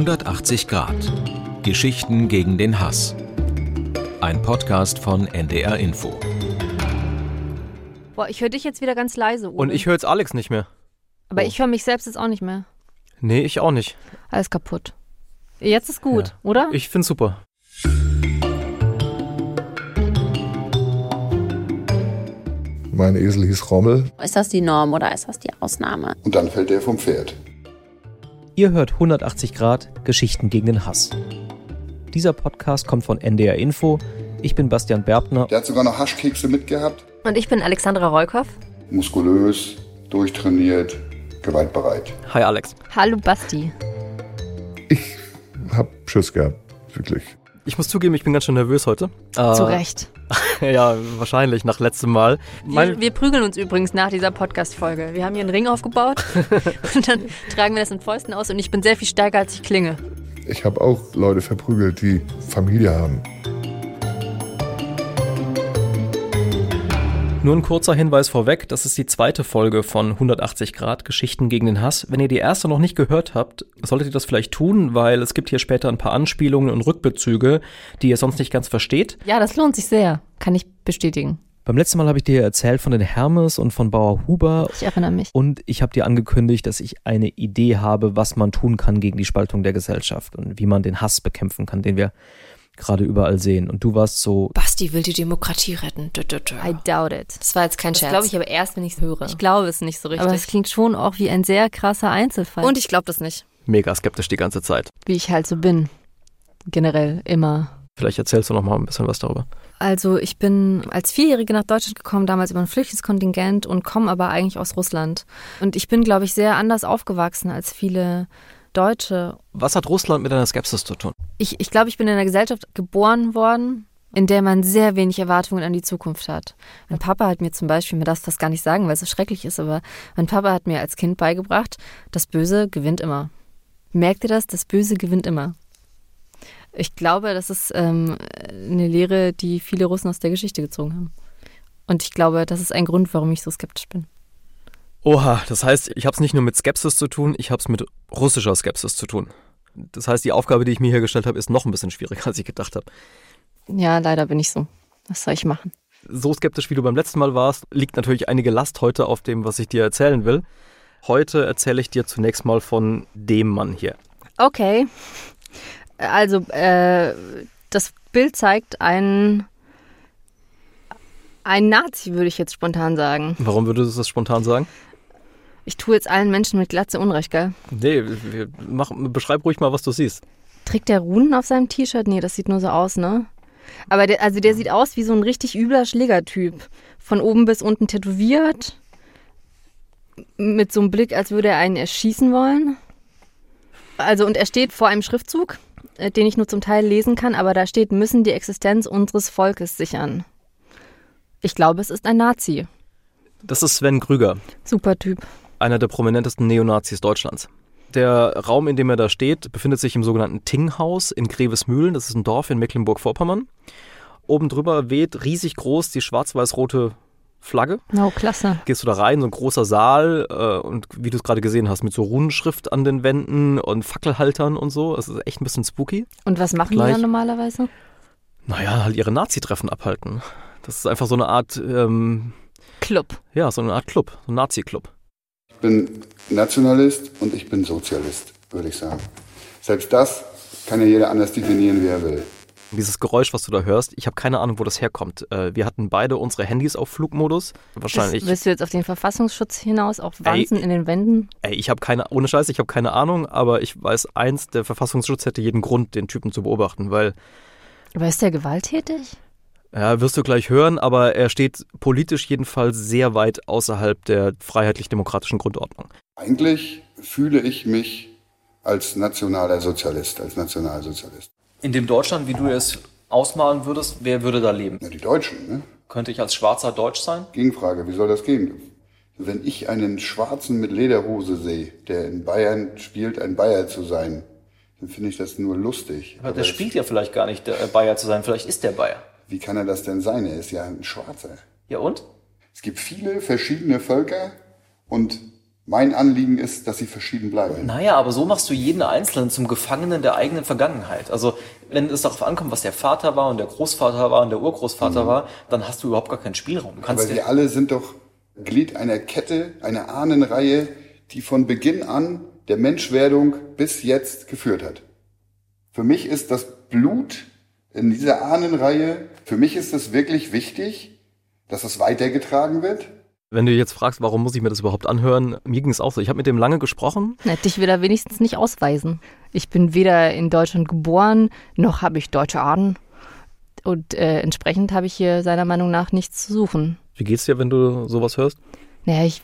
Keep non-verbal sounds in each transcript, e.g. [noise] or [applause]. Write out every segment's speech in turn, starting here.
180 Grad. Geschichten gegen den Hass. Ein Podcast von NDR Info. Boah, ich höre dich jetzt wieder ganz leise. Uwe. Und ich höre jetzt Alex nicht mehr. Aber Oh. ich höre mich selbst jetzt auch nicht mehr. Nee, ich auch nicht. Alles kaputt. Jetzt ist gut, Ja. oder? Ich find's super. Mein Esel hieß Rommel. Ist das die Norm oder ist das die Ausnahme? Und dann fällt der vom Pferd. Ihr hört 180 Grad Geschichten gegen den Hass. Dieser Podcast kommt von NDR Info. Ich bin Bastian Berbner. Der hat sogar noch Haschkekse mitgehabt. Und ich bin Alexandra Reukoff. Muskulös, durchtrainiert, gewaltbereit. Hi Alex. Hallo Basti. Ich hab Schiss gehabt, wirklich. Ich muss zugeben, ich bin ganz schön nervös heute. Äh, Zu Recht. [laughs] Ja, wahrscheinlich nach letztem Mal. Wir, wir prügeln uns übrigens nach dieser Podcast-Folge. Wir haben hier einen Ring aufgebaut [laughs] und dann tragen wir das in Fäusten aus und ich bin sehr viel stärker, als ich klinge. Ich habe auch Leute verprügelt, die Familie haben. Nur ein kurzer Hinweis vorweg, das ist die zweite Folge von 180 Grad Geschichten gegen den Hass. Wenn ihr die erste noch nicht gehört habt, solltet ihr das vielleicht tun, weil es gibt hier später ein paar Anspielungen und Rückbezüge, die ihr sonst nicht ganz versteht. Ja, das lohnt sich sehr. Kann ich bestätigen. Beim letzten Mal habe ich dir erzählt von den Hermes und von Bauer Huber. Ich erinnere mich. Und ich habe dir angekündigt, dass ich eine Idee habe, was man tun kann gegen die Spaltung der Gesellschaft und wie man den Hass bekämpfen kann, den wir gerade überall sehen. Und du warst so, Basti will die Demokratie retten. Dö, dö, dö. I doubt it. Das war jetzt kein Das Scherz. glaube ich aber erst, wenn ich es höre. Ich glaube es nicht so richtig. aber es klingt schon auch wie ein sehr krasser Einzelfall. Und ich glaube das nicht. Mega skeptisch die ganze Zeit. wie ich halt so bin. Generell immer. Vielleicht erzählst du noch mal ein bisschen was darüber. Also ich bin als Vierjährige nach Deutschland gekommen, damals über ein Flüchtlingskontingent und komme aber eigentlich aus Russland. Und ich bin, glaube ich, sehr anders aufgewachsen als viele Deutsche. Was hat Russland mit deiner Skepsis zu tun? Ich, ich glaube, ich bin in einer Gesellschaft geboren worden, in der man sehr wenig Erwartungen an die Zukunft hat. Mein Papa hat mir zum Beispiel, mir das fast gar nicht sagen, weil es so schrecklich ist, aber mein Papa hat mir als Kind beigebracht, das Böse gewinnt immer. Merkt ihr das? Das Böse gewinnt immer. Ich glaube, das ist ähm, eine Lehre, die viele Russen aus der Geschichte gezogen haben. Und ich glaube, das ist ein Grund, warum ich so skeptisch bin. Oha, das heißt, ich habe es nicht nur mit Skepsis zu tun, ich habe es mit russischer Skepsis zu tun. Das heißt, die Aufgabe, die ich mir hier gestellt habe, ist noch ein bisschen schwieriger, [laughs] als ich gedacht habe. Ja, leider bin ich so. Was soll ich machen? So skeptisch, wie du beim letzten Mal warst, liegt natürlich einige Last heute auf dem, was ich dir erzählen will. Heute erzähle ich dir zunächst mal von dem Mann hier. Okay. Also, äh, das Bild zeigt einen, einen Nazi, würde ich jetzt spontan sagen. Warum würdest du das spontan sagen? Ich tue jetzt allen Menschen mit Glatze Unrecht, gell? Nee, wir- mach, beschreib ruhig mal, was du siehst. Trägt der Runen auf seinem T-Shirt? Nee, das sieht nur so aus, ne? Aber der, also der sieht aus wie so ein richtig übler Schlägertyp. Von oben bis unten tätowiert. Mit so einem Blick, als würde er einen erschießen wollen. Also, und er steht vor einem Schriftzug, äh, den ich nur zum Teil lesen kann, aber da steht, müssen die Existenz unseres Volkes sichern. Ich glaube, es ist ein Nazi. Das ist Sven Krüger, Super Typ. Einer der prominentesten Neonazis Deutschlands. Der Raum, in dem er da steht, befindet sich im sogenannten Tinghaus in Grevesmühlen. Das ist ein Dorf in Mecklenburg-Vorpommern. Oben drüber weht riesig groß die schwarz-weiß-rote Flagge. Oh, klasse. Gehst du da rein, so ein großer Saal äh, und wie du es gerade gesehen hast, mit so Runenschrift an den Wänden und Fackelhaltern und so. Das ist echt ein bisschen spooky. Und was machen die Gleich. da normalerweise? Naja, halt ihre Nazi-Treffen abhalten. Das ist einfach so eine Art, ähm, Club. ja, so eine Art Club, so ein Nazi-Club. Ich bin Nationalist und ich bin Sozialist, würde ich sagen. Selbst das kann ja jeder anders definieren, wie er will. Dieses Geräusch, was du da hörst, ich habe keine Ahnung, wo das herkommt. Äh, wir hatten beide unsere Handys auf Flugmodus. Wahrscheinlich. Willst du jetzt auf den Verfassungsschutz hinaus, auch Wanzen in den Wänden? Ey, ich habe keine, ohne Scheiß, ich habe keine Ahnung, aber ich weiß eins, der Verfassungsschutz hätte jeden Grund, den Typen zu beobachten, weil, Aber ist der gewalttätig? Ja, wirst du gleich hören, aber er steht politisch jedenfalls sehr weit außerhalb der freiheitlich-demokratischen Grundordnung. Eigentlich fühle ich mich als nationaler Sozialist, als Nationalsozialist. In dem Deutschland, wie du es ausmalen würdest, wer würde da leben? Ja, die Deutschen, ne? Könnte ich als Schwarzer Deutsch sein? Gegenfrage, wie soll das gehen? Wenn ich einen Schwarzen mit Lederhose sehe, der in Bayern spielt, ein Bayer zu sein, dann finde ich das nur lustig. Aber der das- spielt ja vielleicht gar nicht, der Bayer zu sein. Vielleicht ist der Bayer. Wie kann er das denn sein? Er ist ja ein Schwarzer. Ja und? Es gibt viele verschiedene Völker und Mein Anliegen ist, dass sie verschieden bleiben. Naja, aber so machst du jeden Einzelnen zum Gefangenen der eigenen Vergangenheit. Also, wenn es darauf ankommt, was der Vater war und der Großvater war und der Urgroßvater war, dann hast du überhaupt gar keinen Spielraum. Aber wir alle sind doch Glied einer Kette, einer Ahnenreihe, die von Beginn an der Menschwerdung bis jetzt geführt hat. Für mich ist das Blut in dieser Ahnenreihe, für mich ist es wirklich wichtig, dass es weitergetragen wird. Wenn du jetzt fragst, warum muss ich mir das überhaupt anhören, mir ging es auch so. Ich habe mit dem lange gesprochen. Na, dich will er wenigstens nicht ausweisen. Ich bin weder in Deutschland geboren, noch habe ich deutsche Ahnen. Und äh, entsprechend habe ich hier seiner Meinung nach nichts zu suchen. Wie geht's dir, wenn du sowas hörst? Naja, ich,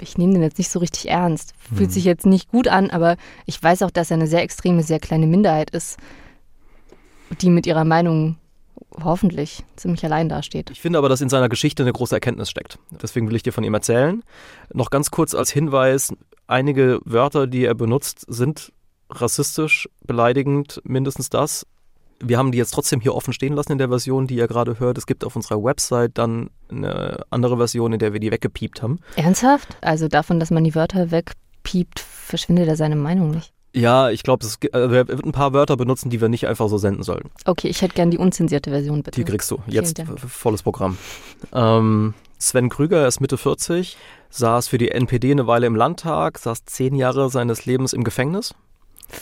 ich nehme den jetzt nicht so richtig ernst. Fühlt sich jetzt nicht gut an, aber ich weiß auch, dass er eine sehr extreme, sehr kleine Minderheit ist, die mit ihrer Meinung hoffentlich ziemlich allein dasteht. Ich finde aber, dass in seiner Geschichte eine große Erkenntnis steckt. Deswegen will ich dir von ihm erzählen. Noch ganz kurz als Hinweis, einige Wörter, die er benutzt, sind rassistisch, beleidigend, mindestens das. Wir haben die jetzt trotzdem hier offen stehen lassen in der Version, die ihr gerade hört. Es gibt auf unserer Website dann eine andere Version, in der wir die weggepiept haben. Ernsthaft? Also davon, dass man die Wörter wegpiept, verschwindet er seine Meinung nicht. Ja, ich glaube, also er wird ein paar Wörter benutzen, die wir nicht einfach so senden sollen. Okay, ich hätte gern die unzensierte Version, bitte. Die kriegst du. Jetzt volles Programm. Ähm, Sven Krüger, er ist Mitte 40, saß für die NPD eine Weile im Landtag, saß zehn Jahre seines Lebens im Gefängnis.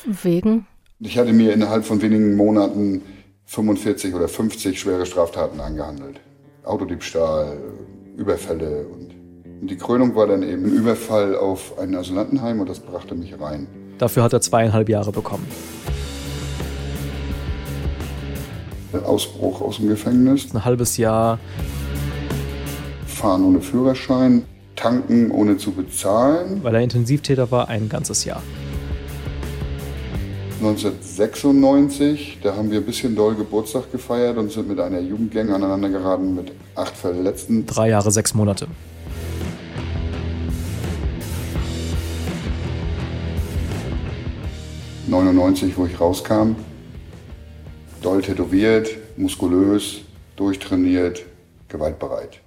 Wegen? Ich hatte mir innerhalb von wenigen Monaten 45 oder 50 schwere Straftaten angehandelt. Autodiebstahl, Überfälle und, und die Krönung war dann eben ein Überfall auf ein Asylantenheim und das brachte mich rein. Dafür hat er zweieinhalb Jahre bekommen. Ausbruch aus dem Gefängnis, Ein halbes Jahr. fahren ohne Führerschein, tanken ohne zu bezahlen. Weil er Intensivtäter war, ein ganzes Jahr. 1996, da haben wir ein bisschen doll Geburtstag gefeiert und sind mit einer Jugendgang aneinander geraten mit acht Verletzten. Drei Jahre, sechs Monate. .99, wo ich rauskam, doll tätowiert, muskulös, durchtrainiert, gewaltbereit.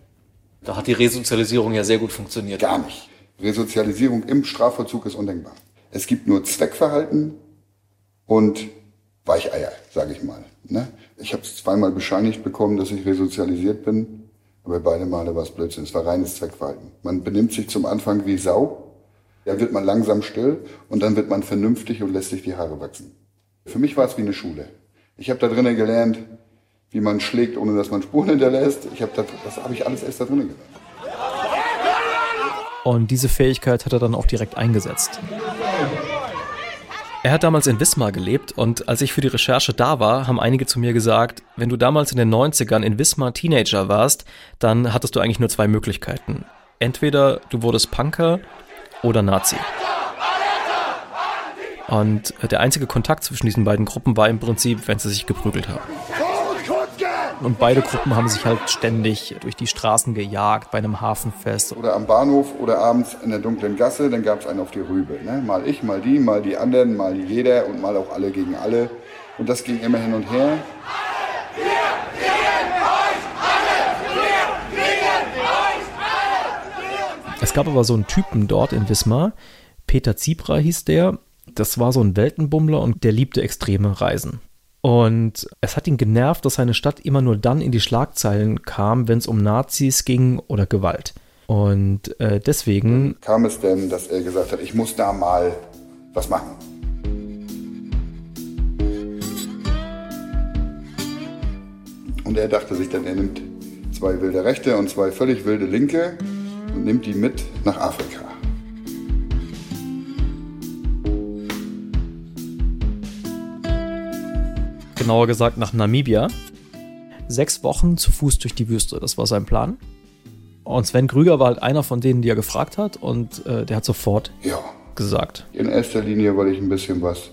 Da hat die Resozialisierung ja sehr gut funktioniert. Gar nicht. Resozialisierung im Strafvollzug ist undenkbar. Es gibt nur Zweckverhalten und Weicheier, sage ich mal. Ne? Ich habe es zweimal bescheinigt bekommen, dass ich resozialisiert bin, aber beide Male war es Blödsinn. Es war reines Zweckverhalten. Man benimmt sich zum Anfang wie Sau, dann wird man langsam still und dann wird man vernünftig und lässt sich die Haare wachsen. Für mich war es wie eine Schule. Ich habe da drinnen gelernt, wie man schlägt, ohne dass man Spuren hinterlässt. Ich hab da, das habe ich alles erst da drinnen gelernt. Und diese Fähigkeit hat er dann auch direkt eingesetzt. Er hat damals in Wismar gelebt und als ich für die Recherche da war, haben einige zu mir gesagt, wenn du damals in den 90ern in Wismar Teenager warst, dann hattest du eigentlich nur zwei Möglichkeiten. Entweder du wurdest Punker oder Nazi. Und der einzige Kontakt zwischen diesen beiden Gruppen war im Prinzip, wenn sie sich geprügelt haben. Und beide Gruppen haben sich halt ständig durch die Straßen gejagt bei einem Hafenfest. Oder am Bahnhof oder abends in der dunklen Gasse, dann gab es einen auf die Rübe. Ne? Mal ich, mal die, mal die anderen, mal jeder und mal auch alle gegen alle. Und das ging immer hin und her. Gab aber so einen Typen dort in Wismar, Peter Zibra hieß der. Das war so ein Weltenbummler und der liebte extreme Reisen. Und es hat ihn genervt, dass seine Stadt immer nur dann in die Schlagzeilen kam, wenn es um Nazis ging oder Gewalt. Und äh, deswegen Kam es denn, dass er gesagt hat, ich muss da mal was machen. Und er dachte sich dann, er nimmt zwei wilde Rechte und zwei völlig wilde Linke und nimmt die mit nach Afrika. genauer gesagt nach Namibia. Sechs Wochen zu Fuß durch die Wüste, das war sein Plan. Und Sven Krüger war halt einer von denen, die er gefragt hat und äh, der hat sofort Ja, gesagt. in erster Linie, weil ich ein bisschen was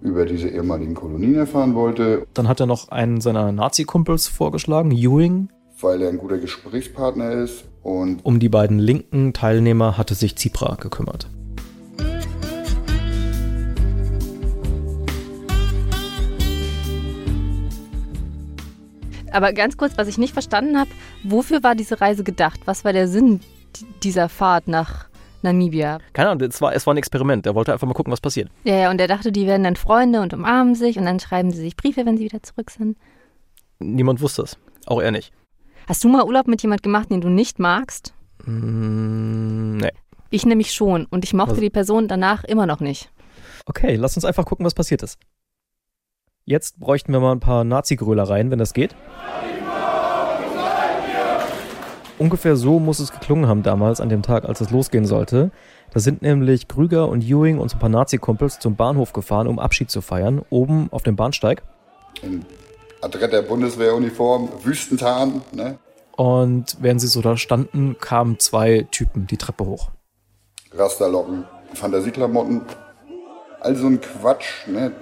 über diese ehemaligen Kolonien erfahren wollte, Dann hat er noch einen seiner Nazi-Kumpels vorgeschlagen, Ewing. Weil er ein guter Gesprächspartner ist und Um die beiden linken Teilnehmer hatte sich Zipra gekümmert. Aber ganz kurz, was ich nicht verstanden habe, wofür war diese Reise gedacht? Was war der Sinn dieser Fahrt nach Namibia. Keine Ahnung, es war, es war ein Experiment. Er wollte einfach mal gucken, was passiert. Ja, ja, und er dachte, die werden dann Freunde und umarmen sich und dann schreiben sie sich Briefe, wenn sie wieder zurück sind. Niemand wusste es. Auch er nicht. Hast du mal Urlaub mit jemand gemacht, den du nicht magst? Mm, nee. Ich nämlich schon und ich mochte Was? die Person danach immer noch nicht. Okay, lass uns einfach gucken, was passiert ist. Jetzt bräuchten wir mal ein paar Nazi-Grölereien, wenn das geht. Ungefähr so muss es geklungen haben damals an dem Tag, als es losgehen sollte. Da sind nämlich Krüger und Ewing und so ein paar Nazi-Kumpels zum Bahnhof gefahren, um Abschied zu feiern, oben auf dem Bahnsteig. In adretter Bundeswehruniform, Wüstentarn, ne? Und während sie so da standen, kamen zwei Typen die Treppe hoch. Rasterlocken, Fantasieklamotten, all so ein Quatsch, ne?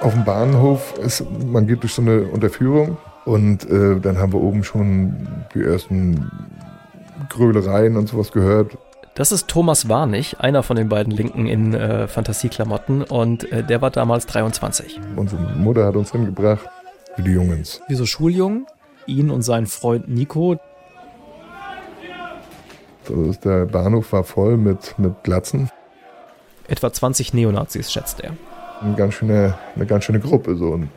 Auf dem Bahnhof ist, man geht durch so eine Unterführung und äh, dann haben wir oben schon die ersten Grölereien und sowas gehört. Das ist Thomas Warnig, einer von den beiden Linken in äh, Fantasieklamotten und äh, der war damals 23. Unsere Mutter hat uns hingebracht, wie die Jungens. Wie so Schuljungen, ihn und seinen Freund Nico. So, ist der Bahnhof war voll mit, mit Glatzen. Etwa 20 Neonazis, schätzt er. Eine ganz schöne, eine ganz schöne Gruppe. So. Und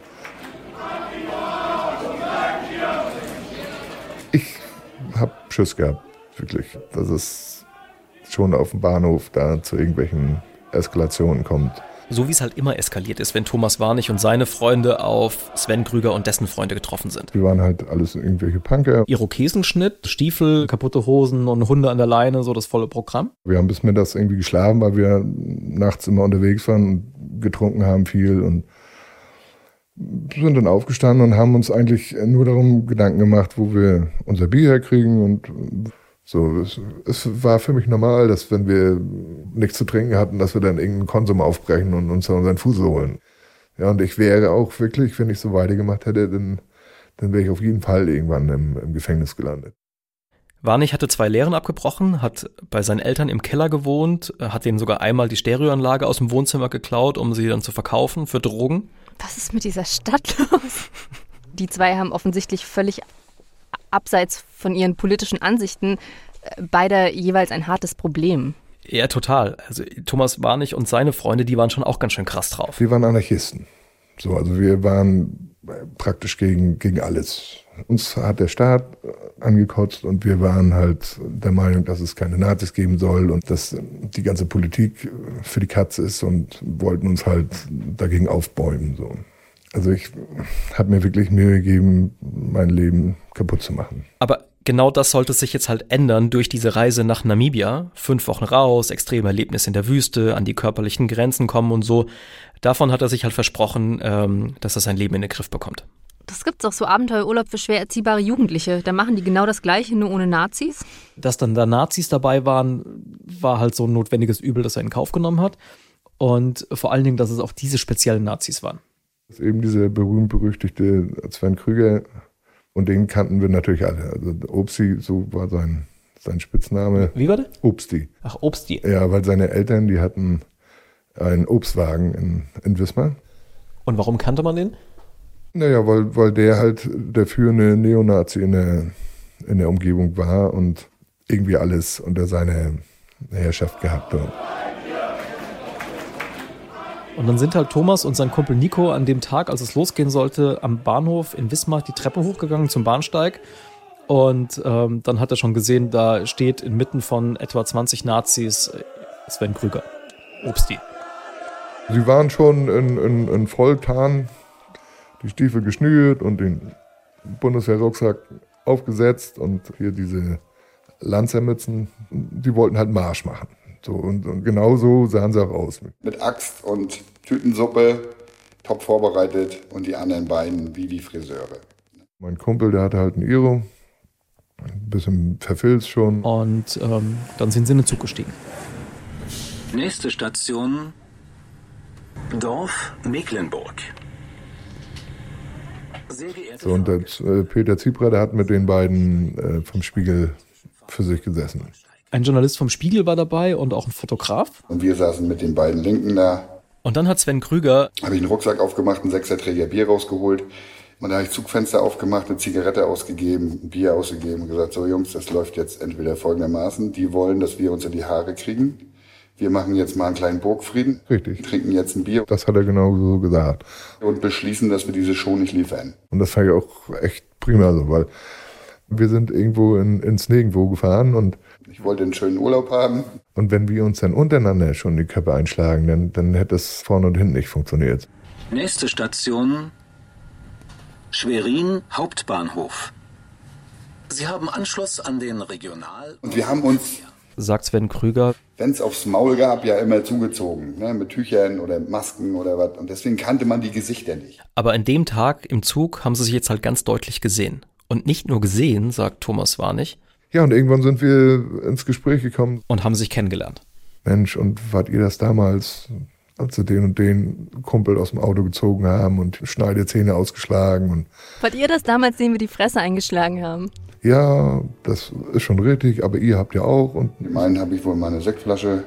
ich habe Schiss gehabt, wirklich, dass es schon auf dem Bahnhof da zu irgendwelchen Eskalationen kommt. So wie es halt immer eskaliert ist, wenn Thomas Warnig und seine Freunde auf Sven Krüger und dessen Freunde getroffen sind. Wir waren halt alles irgendwelche Punker. Irokesenschnitt, Stiefel, kaputte Hosen und Hunde an der Leine, so das volle Programm. Wir haben bis mittags irgendwie geschlafen, weil wir nachts immer unterwegs waren und getrunken haben viel und sind dann aufgestanden und haben uns eigentlich nur darum Gedanken gemacht, wo wir unser Bier herkriegen und so. Es, es war für mich normal, dass wenn wir nichts zu trinken hatten, dass wir dann irgendeinen Konsum aufbrechen und uns dann unseren Fuß holen. Ja, und ich wäre auch wirklich, wenn ich so weitergemacht hätte, dann, dann wäre ich auf jeden Fall irgendwann im, im Gefängnis gelandet. Warnig hatte zwei Lehren abgebrochen, hat bei seinen Eltern im Keller gewohnt, hat denen sogar einmal die Stereoanlage aus dem Wohnzimmer geklaut, um sie dann zu verkaufen für Drogen. Was ist mit dieser Stadt los? Die zwei haben offensichtlich völlig abseits von ihren politischen Ansichten äh, beide jeweils ein hartes Problem. Ja, total. Also Thomas Warnig und seine Freunde, die waren schon auch ganz schön krass drauf. Wir waren Anarchisten. So, also wir waren praktisch gegen, gegen alles. Uns hat der Staat angekotzt und wir waren halt der Meinung, dass es keine Nazis geben soll und dass die ganze Politik für die Katze ist und wollten uns halt dagegen aufbäumen. So. Also ich habe mir wirklich Mühe gegeben, mein Leben kaputt zu machen. Aber genau das sollte sich jetzt halt ändern durch diese Reise nach Namibia. Fünf Wochen raus, extreme Erlebnisse in der Wüste, an die körperlichen Grenzen kommen und so. Davon hat er sich halt versprochen, ähm, dass er sein Leben in den Griff bekommt. Das gibt's auch so Abenteuerurlaub für schwer erziehbare Jugendliche. Da machen die genau das Gleiche, nur ohne Nazis. Dass dann da Nazis dabei waren, war halt so ein notwendiges Übel, das er in Kauf genommen hat. Und vor allen Dingen, dass es auch diese speziellen Nazis waren. Das ist eben dieser berühmt-berüchtigte Sven Krüger. Und den kannten wir natürlich alle. Also Obsti, so war sein, sein Spitzname. Wie war der? Obsti. Ach, Obsti. Ja, weil seine Eltern, die hatten einen Obstwagen in, in Wismar. Und warum kannte man den? Naja, weil, weil der halt der führende Neonazi in der, in der Umgebung war und irgendwie alles unter seine Herrschaft gehabt hat. Und dann sind halt Thomas und sein Kumpel Nico an dem Tag, als es losgehen sollte, am Bahnhof in Wismar die Treppe hochgegangen zum Bahnsteig. Und ähm, dann hat er schon gesehen, da steht inmitten von etwa 20 Nazis äh, Sven Krüger. Obsti. Sie waren schon in, in, in Volltarn, die Stiefel geschnürt und den Bundeswehrrucksack aufgesetzt und hier diese Lanzermützen. Die wollten halt Marsch machen. So, und, und genau so sahen sie auch aus. Mit Axt und Tütensuppe, top vorbereitet und die anderen beiden wie die Friseure. Mein Kumpel, der hatte halt ein Iro, ein bisschen verfilzt schon. Und ähm, dann sind sie in den Zug gestiegen. Nächste Station Dorf Mecklenburg. So, und der, äh, Peter Ziebra, der hat mit den beiden äh, vom Spiegel für sich gesessen. Ein Journalist vom Spiegel war dabei und auch ein Fotograf. Und wir saßen mit den beiden Linken da. Und dann hat Sven Krüger Habe ich einen Rucksack aufgemacht, einen Sechserträger Bier rausgeholt, Und da habe ich Zugfenster aufgemacht, eine Zigarette ausgegeben, ein Bier ausgegeben und gesagt, so Jungs, das läuft jetzt entweder folgendermaßen. Die wollen, dass wir uns in die Haare kriegen. Wir machen jetzt mal einen kleinen Burgfrieden. Richtig. Trinken jetzt ein Bier. Das hat er genau so gesagt. Und beschließen, dass wir diese Show nicht liefern. Und das fand ich auch echt prima so, weil wir sind irgendwo in, ins Nirgendwo gefahren und ich wollte einen schönen Urlaub haben. Und wenn wir uns dann untereinander schon die Köpfe einschlagen, dann, dann hätte es vorne und hinten nicht funktioniert. Nächste Station Schwerin Hauptbahnhof. Sie haben Anschluss an den Regional. Und wir haben uns, sagt Sven Krüger, wenn es aufs Maul gab, ja immer zugezogen, ne, mit Tüchern oder Masken oder was. Und deswegen kannte man die Gesichter nicht. Aber an dem Tag im Zug haben sie sich jetzt halt ganz deutlich gesehen. Und nicht nur gesehen, sagt Thomas Warnig. Ja, und irgendwann sind wir ins Gespräch gekommen. Und haben sich kennengelernt. Mensch, und wart ihr das damals, als sie den und den Kumpel aus dem Auto gezogen haben und Schneidezähne ausgeschlagen? Und wart ihr das damals, den wir die Fresse eingeschlagen haben? Ja, das ist schon richtig, aber ihr habt ja auch. Und Dem einen habe ich wohl meine Sektflasche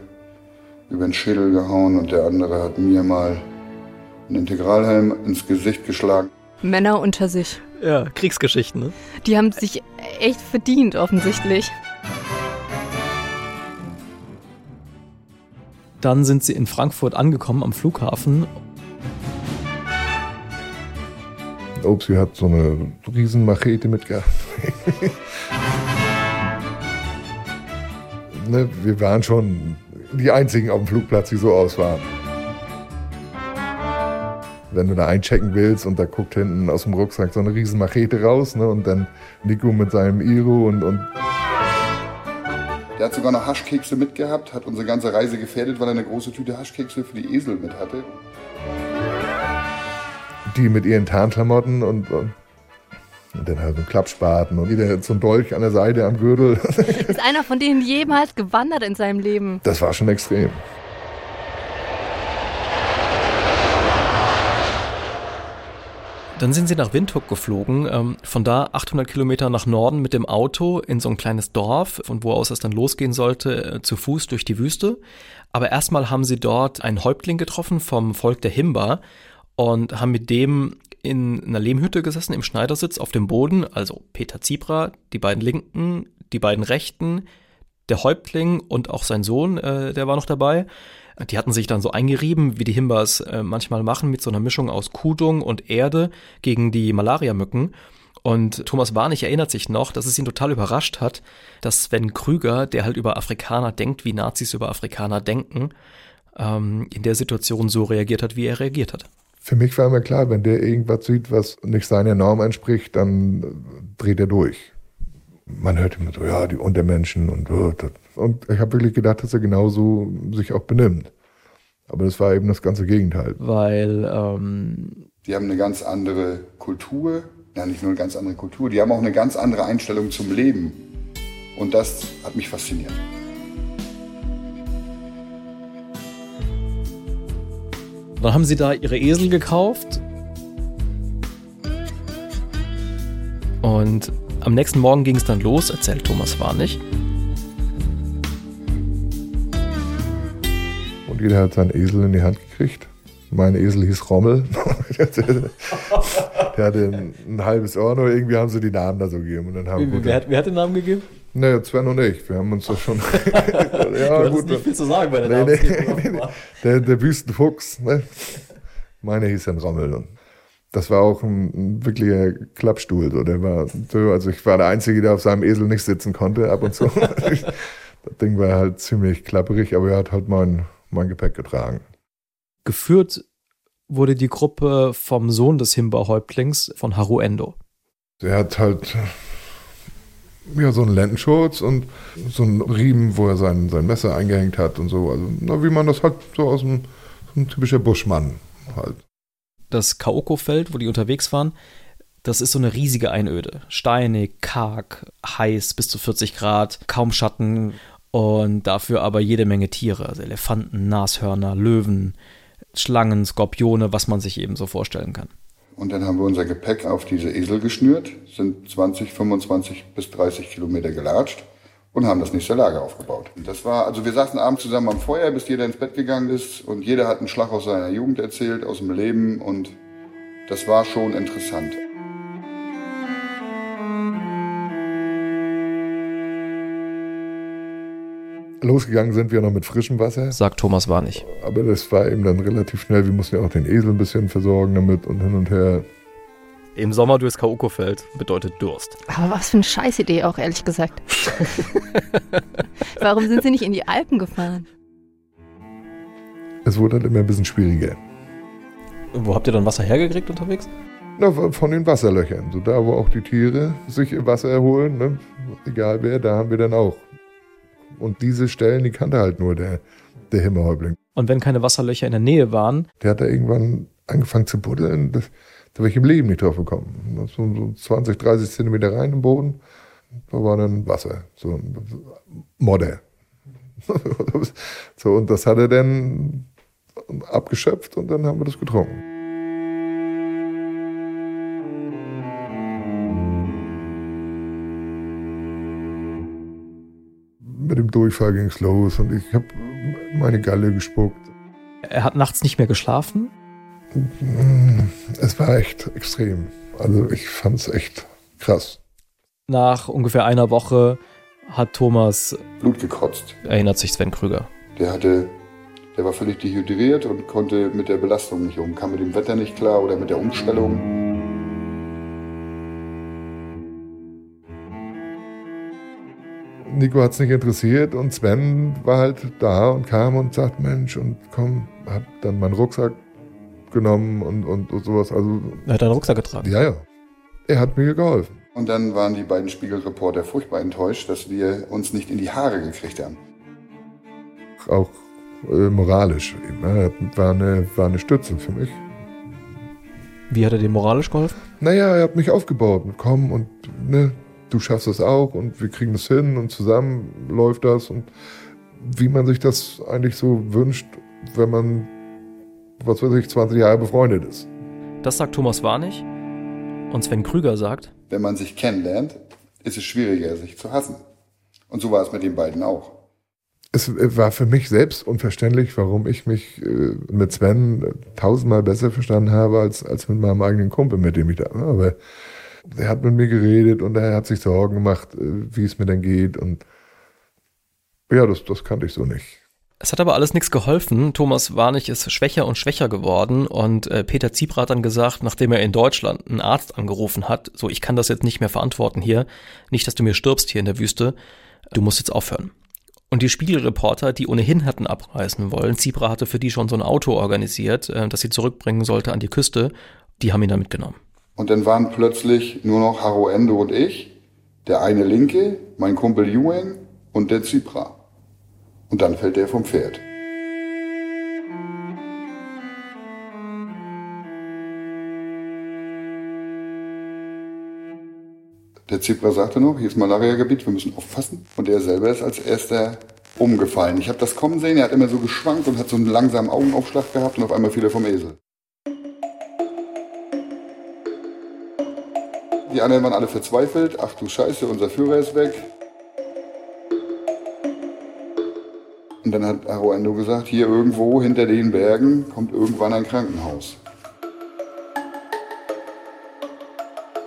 über den Schädel gehauen und der andere hat mir mal einen Integralhelm ins Gesicht geschlagen. Männer unter sich. Ja, Kriegsgeschichten, ne? Die haben sich echt verdient, offensichtlich. Dann sind sie in Frankfurt angekommen am Flughafen. Obsi hat so eine riesen Machete mitgehabt. [laughs] ne, wir waren schon die einzigen auf dem Flugplatz, die so aus waren. Wenn du da einchecken willst und da guckt hinten aus dem Rucksack so eine riesen Machete raus ne, und dann Nico mit seinem Iro und, und der hat sogar noch Haschkekse mitgehabt, hat unsere ganze Reise gefährdet, weil er eine große Tüte Haschkekse für die Esel mit hatte. Die mit ihren Tarnklamotten und, und, und dann halt so ein Klappspaten und jeder so ein Dolch an der Seite am Gürtel. [laughs] Ist einer von denen jemals gewandert in seinem Leben? Das war schon extrem. Dann sind sie nach Windhoek geflogen, ähm, von da 800 Kilometer nach Norden mit dem Auto in so ein kleines Dorf, von wo aus es dann losgehen sollte, äh, zu Fuß durch die Wüste. Aber erstmal haben sie dort einen Häuptling getroffen vom Volk der Himba und haben mit dem in einer Lehmhütte gesessen im Schneidersitz auf dem Boden, also Peter Zibra, die beiden Linken, die beiden Rechten, der Häuptling und auch sein Sohn, äh, der war noch dabei. Die hatten sich dann so eingerieben, wie die Himbas äh, manchmal machen, mit so einer Mischung aus Kudung und Erde gegen die Malariamücken. Und Thomas Warnig erinnert sich noch, dass es ihn total überrascht hat, dass Sven Krüger, der halt über Afrikaner denkt, wie Nazis über Afrikaner denken, ähm, in der Situation so reagiert hat, wie er reagiert hat. Für mich war immer klar, wenn der irgendwas sieht, was nicht seiner Norm entspricht, dann dreht er durch. Man hört immer so, ja, die Untermenschen und und ich habe wirklich gedacht, dass er genauso sich auch benimmt. Aber das war eben das ganze Gegenteil. Weil ähm die haben eine ganz andere Kultur, ja nicht nur eine ganz andere Kultur, die haben auch eine ganz andere Einstellung zum Leben. Und das hat mich fasziniert. Dann haben sie da ihre Esel gekauft. Und am nächsten Morgen ging es dann los, erzählt Thomas Warnig. Und jeder hat seinen Esel in die Hand gekriegt. Mein Esel hieß Rommel. [laughs] der hatte ein, ein, halbes Ohr, nur irgendwie haben sie die Namen da so gegeben. Und dann haben wer, wer, hat, wer hat den Namen gegeben? Naja, Sven und ich. Wir haben uns das schon. [laughs] [laughs] ja, du gut. nicht viel zu sagen bei der nee, nee, nee, Der, der Wüstenfuchs. Ne? Meine hieß dann Rommel. Und das war auch ein, ein, wirklicher Klappstuhl. So. Der war so, also ich war der Einzige, der auf seinem Esel nicht sitzen konnte, ab und zu. [laughs] das Ding war halt ziemlich klapperig, aber er hat halt mein, mein Gepäck getragen. Geführt wurde die Gruppe vom Sohn des Himba-Häuptlings von Haru Endo. Er hat halt ja, so einen Lendenschurz und so einen Riemen, wo er sein, sein Messer eingehängt hat und so. Also, na, wie man das halt so aus dem so ein typischer Buschmann halt. Das Kaoko-Feld, wo die unterwegs waren, das ist so eine riesige Einöde. Steinig, karg, heiß, bis zu 40 Grad, kaum Schatten und dafür aber jede Menge Tiere. Also Elefanten, Nashörner, Löwen, Schlangen, Skorpione, was man sich eben so vorstellen kann. Und dann haben wir unser Gepäck auf diese Esel geschnürt, sind 20, 25 bis 30 Kilometer gelatscht und haben das nächste Lager aufgebaut. Und das war, also wir saßen abends zusammen am Feuer, bis jeder ins Bett gegangen ist und jeder hat einen Schlag aus seiner Jugend erzählt, aus dem Leben und das war schon interessant. Losgegangen sind wir noch mit frischem Wasser. Sagt Thomas war nicht. Aber das war eben dann relativ schnell. Wir mussten ja auch den Esel ein bisschen versorgen damit und hin und her. Im Sommer durchs Kaukofeld bedeutet Durst. Aber was für eine Scheißidee auch, ehrlich gesagt. Warum sind sie nicht in die Alpen gefahren? Es wurde dann immer ein bisschen schwieriger. Wo habt ihr dann Wasser hergekriegt unterwegs? Na, von den Wasserlöchern. So da, wo auch die Tiere sich im Wasser erholen, ne? egal wer, da haben wir dann auch. Und diese Stellen, die kannte halt nur der, der Himmelhäuptling. Und wenn keine Wasserlöcher in der Nähe waren, Der hat da irgendwann angefangen zu buddeln. Das, da wäre ich im Leben nicht drauf gekommen. So, so 20, 30 Zentimeter rein im Boden, da war dann Wasser. So Modder. [laughs] so, und das hat er dann abgeschöpft und dann haben wir das getrunken. Mit dem Durchfall ging es los und ich habe meine Galle gespuckt. er hat nachts nicht mehr geschlafen. Es war echt extrem. Also ich fand es echt krass. Nach ungefähr einer Woche hat Thomas, Blut gekotzt. erinnert sich Sven Krüger. Der hatte, der war völlig dehydriert und konnte mit der Belastung nicht um, kam mit dem Wetter nicht klar oder mit der Umstellung. Nico hat es nicht interessiert und Sven war halt da und kam und sagt, Mensch, und komm, hat dann meinen Rucksack genommen und, und, und sowas. Also, Er hat einen Rucksack getragen. ja, ja. Er hat mir geholfen. Und dann waren die beiden Spiegelreporter furchtbar enttäuscht, dass wir uns nicht in die Haare gekriegt haben. Auch äh, moralisch. Eben, ne? war, eine, war eine Stütze für mich. Wie hat er dir moralisch geholfen? Naja, er hat mich aufgebaut. Komm und ne, du schaffst das auch und wir kriegen das hin und zusammen läuft das. Und wie man sich das eigentlich so wünscht, wenn man, was weiß ich, 20 Jahre befreundet ist. Das sagt Thomas Warnig. Und Sven Krüger sagt, Wenn man sich kennenlernt, ist es schwieriger, sich zu hassen. Und so war es mit den beiden auch. Es war für mich selbst unverständlich, warum ich mich äh, mit Sven tausendmal besser verstanden habe als, als mit meinem eigenen Kumpel, mit dem ich da war. Aber er hat mit mir geredet und er hat sich Sorgen gemacht, äh, wie es mir denn geht. Und ja, das, das kannte ich so nicht. Es hat aber alles nichts geholfen. Thomas Warnig ist schwächer und schwächer geworden und äh, Peter Ziebra hat dann gesagt, nachdem er in Deutschland einen Arzt angerufen hat, so ich kann das jetzt nicht mehr verantworten hier, nicht, dass du mir stirbst hier in der Wüste, du musst jetzt aufhören. Und die Spiegelreporter, die ohnehin hatten abreisen wollen, Ziebra hatte für die schon so ein Auto organisiert, äh, das sie zurückbringen sollte an die Küste, die haben ihn dann mitgenommen. Und dann waren plötzlich nur noch Haro Endo und ich, der eine Linke, mein Kumpel Ewing und der Zypra. Und dann fällt der vom Pferd. Der Zypra sagte noch, hier ist Malaria-Gebiet, wir müssen aufpassen. Und er selber ist als erster umgefallen. Ich habe das kommen sehen, er hat immer so geschwankt und hat so einen langsamen Augenaufschlag gehabt und auf einmal fiel er vom Esel. Die anderen waren alle verzweifelt. Ach du Scheiße, unser Führer ist weg. Und dann hat Aroendo gesagt, hier irgendwo hinter den Bergen kommt irgendwann ein Krankenhaus.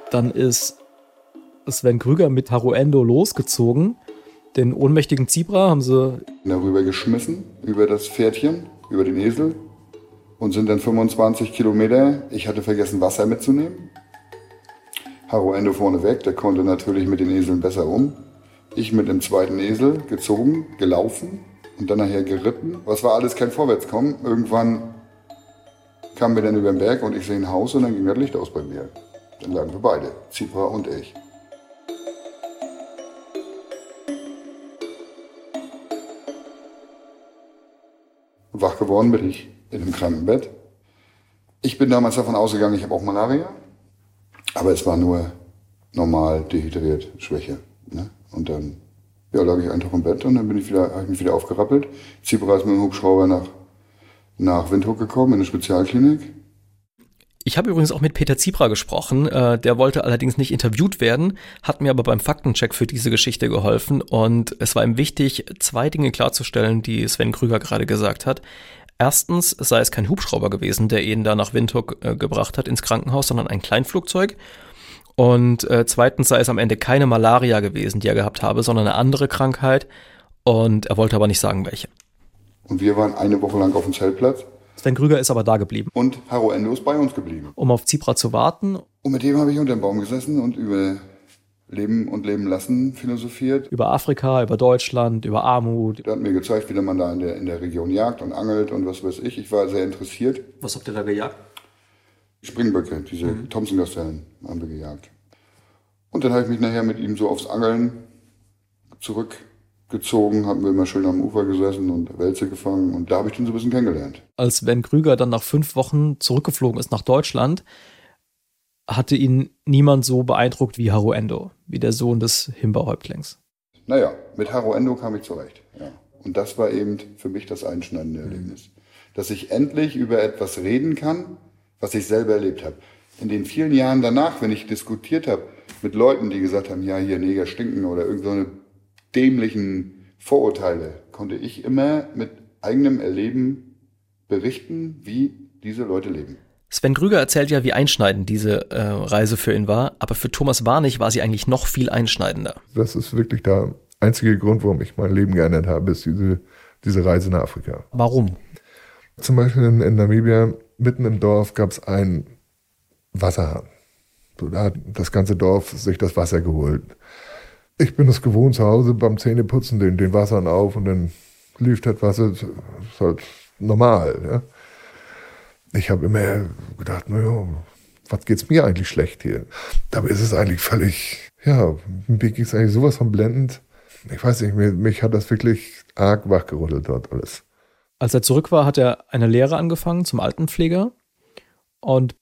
Dann ist Sven Krüger mit Haruendo losgezogen. Den ohnmächtigen Zebra haben sie Darüber geschmissen, über das Pferdchen, über den Esel. Und sind dann 25 Kilometer. Ich hatte vergessen, Wasser mitzunehmen. Haruendo vorne weg, der konnte natürlich mit den Eseln besser um. Ich mit dem zweiten Esel gezogen, gelaufen und dann nachher geritten. Was war alles kein Vorwärtskommen. Irgendwann kamen wir dann über den Berg und ich sehe ein Haus und dann ging das Licht aus bei mir. Dann lagen wir beide, Zipra und ich. Wach geworden bin ich in einem Krankenbett. Ich bin damals davon ausgegangen, ich habe auch Malaria. Aber es war nur normal dehydriert, Schwäche. Ne? Und dann ja, lag ich einen Tag im Bett und dann bin ich wieder, habe ich mich wieder aufgerappelt. Zebra ist mit dem Hubschrauber nach, nach Windhoek gekommen, in eine Spezialklinik. Ich habe übrigens auch mit Peter Ziebra gesprochen. Äh, der wollte allerdings nicht interviewt werden, hat mir aber beim Faktencheck für diese Geschichte geholfen. Und es war ihm wichtig, zwei Dinge klarzustellen, die Sven Krüger gerade gesagt hat. Erstens sei es kein Hubschrauber gewesen, der ihn da nach Windhoek äh, gebracht hat ins Krankenhaus, sondern ein Kleinflugzeug. Und äh, zweitens sei es am Ende keine Malaria gewesen, die er gehabt habe, sondern eine andere Krankheit. Und er wollte aber nicht sagen, welche. Und wir waren eine Woche lang auf dem Zeltplatz. Sven Krüger ist aber da geblieben. Und Haro Endo ist bei uns geblieben. Um auf Zebra zu warten. Und mit dem habe ich unter dem Baum gesessen und über Leben und Leben lassen philosophiert. Über Afrika, über Deutschland, über Armut. Der hat mir gezeigt, wie man da in der, in der Region jagt und angelt und was weiß ich. Ich war sehr interessiert. Was habt ihr da gejagt? Springböcke, diese mhm. Thompson-Gazellen haben wir gejagt. Und dann habe ich mich nachher mit ihm so aufs Angeln zurückgezogen, haben wir immer schön am Ufer gesessen und Wälze gefangen und da habe ich ihn so ein bisschen kennengelernt. Als Sven Krüger dann nach fünf Wochen zurückgeflogen ist nach Deutschland, hatte ihn niemand so beeindruckt wie Haru Endo, wie der Sohn des Himba-Häuptlings. Naja, mit Haru Endo kam ich zurecht. Ja. Und das war eben für mich das einschneidende Erlebnis. Dass ich endlich über etwas reden kann, was ich selber erlebt habe. In den vielen Jahren danach, wenn ich diskutiert habe mit Leuten, die gesagt haben, ja, hier Neger stinken oder irgendeine so dämlichen Vorurteile, konnte ich immer mit eigenem Erleben berichten, wie diese Leute leben. Sven Krüger erzählt ja, wie einschneidend diese äh, Reise für ihn war, aber für Thomas Warnig war sie eigentlich noch viel einschneidender. Das ist wirklich der einzige Grund, warum ich mein Leben geändert habe, ist diese, diese Reise nach Afrika. Warum? Zum Beispiel in, in Namibia, mitten im Dorf, gab es einen Wasserhahn. So, da hat das ganze Dorf sich das Wasser geholt. Ich bin es gewohnt, zu Hause beim Zähneputzen den, den Wassern auf und dann lief das Wasser, das ist halt normal. Ja? Ich habe immer gedacht, naja, was geht's mir eigentlich schlecht hier? Dabei ist es eigentlich völlig, ja, mir ging es eigentlich sowas von blendend. Ich weiß nicht, mich, mich hat das wirklich arg wachgerüttelt dort alles. Als er zurück war, hat er eine Lehre angefangen zum Altenpfleger und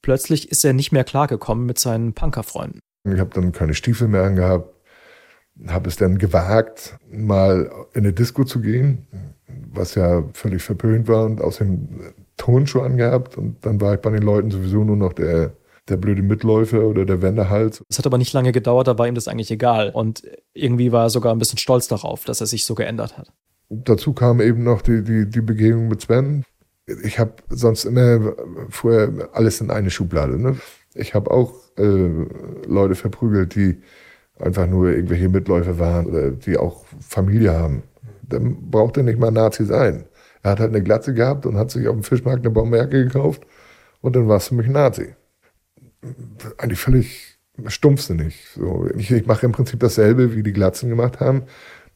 plötzlich ist er nicht mehr klargekommen mit seinen Punkerfreunden. Ich habe dann keine Stiefel mehr angehabt, habe es dann gewagt, mal in eine Disco zu gehen, was ja völlig verpönt war und außerdem Tonschuhe angehabt und dann war ich bei den Leuten sowieso nur noch der, der blöde Mitläufer oder der Wendehals. Es hat aber nicht lange gedauert, da war ihm das eigentlich egal. Und irgendwie war er sogar ein bisschen stolz darauf, dass er sich so geändert hat. Dazu kam eben noch die, die, die Begegnung mit Sven. Ich habe sonst immer vorher alles in eine Schublade. Ne? Ich habe auch äh, Leute verprügelt, die einfach nur irgendwelche Mitläufer waren oder die auch Familie haben. Dann braucht er nicht mal Nazi sein. Er hat halt eine Glatze gehabt und hat sich auf dem Fischmarkt eine Baumärke gekauft und dann war es für mich Nazi. Eigentlich völlig stumpfsinnig. So, ich, ich mache im Prinzip dasselbe, wie die Glatzen gemacht haben,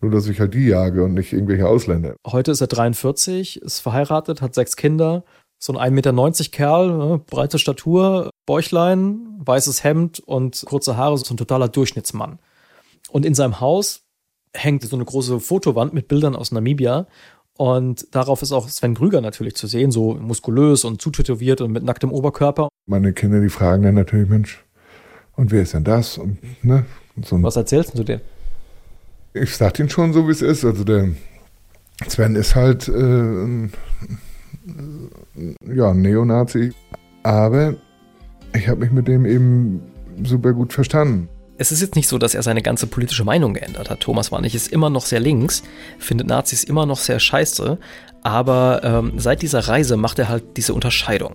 nur dass ich halt die jage und nicht irgendwelche Ausländer. Heute ist er 43, ist verheiratet, hat sechs Kinder, so ein 1,90 Meter Kerl, ne, breite Statur, Bäuchlein, weißes Hemd und kurze Haare, so ein totaler Durchschnittsmann. Und in seinem Haus hängt so eine große Fotowand mit Bildern aus Namibia und darauf ist auch Sven Grüger natürlich zu sehen, so muskulös und zutätowiert und mit nacktem Oberkörper. Meine Kinder, die fragen dann natürlich, Mensch, und wer ist denn das? Und, ne? Und so Was erzählst du dir? Ich sag ihnen schon so, wie es ist. Also der Sven ist halt äh, ein, ja, Neonazi, aber ich habe mich mit dem eben super gut verstanden. Es ist jetzt nicht so, dass er seine ganze politische Meinung geändert hat. Thomas Warnig ist immer noch sehr links, findet Nazis immer noch sehr scheiße, aber ähm, seit dieser Reise macht er halt diese Unterscheidung.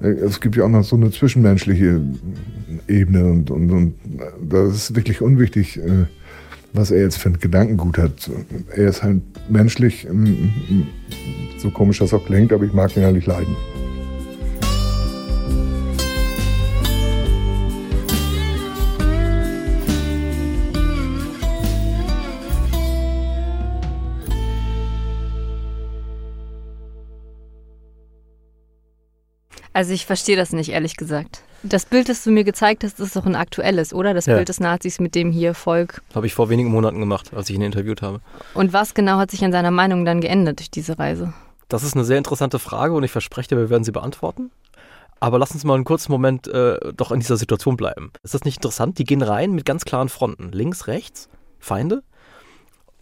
Es gibt ja auch noch so eine zwischenmenschliche Ebene und, und, und das ist wirklich unwichtig, äh, was er jetzt für ein Gedankengut hat. Er ist halt menschlich, so komisch das auch klingt, aber ich mag ihn halt nicht leiden. Also ich verstehe das nicht, ehrlich gesagt. Das Bild, das du mir gezeigt hast, ist doch ein aktuelles, oder? Das ja. Bild des Nazis mit dem hier Volk. Habe ich vor wenigen Monaten gemacht, als ich ihn interviewt habe. Und was genau hat sich an seiner Meinung dann geändert durch diese Reise? Das ist eine sehr interessante Frage und ich verspreche dir, wir werden sie beantworten. Aber lass uns mal einen kurzen Moment äh, doch in dieser Situation bleiben. Ist das nicht interessant? Die gehen rein mit ganz klaren Fronten. Links, rechts, Feinde.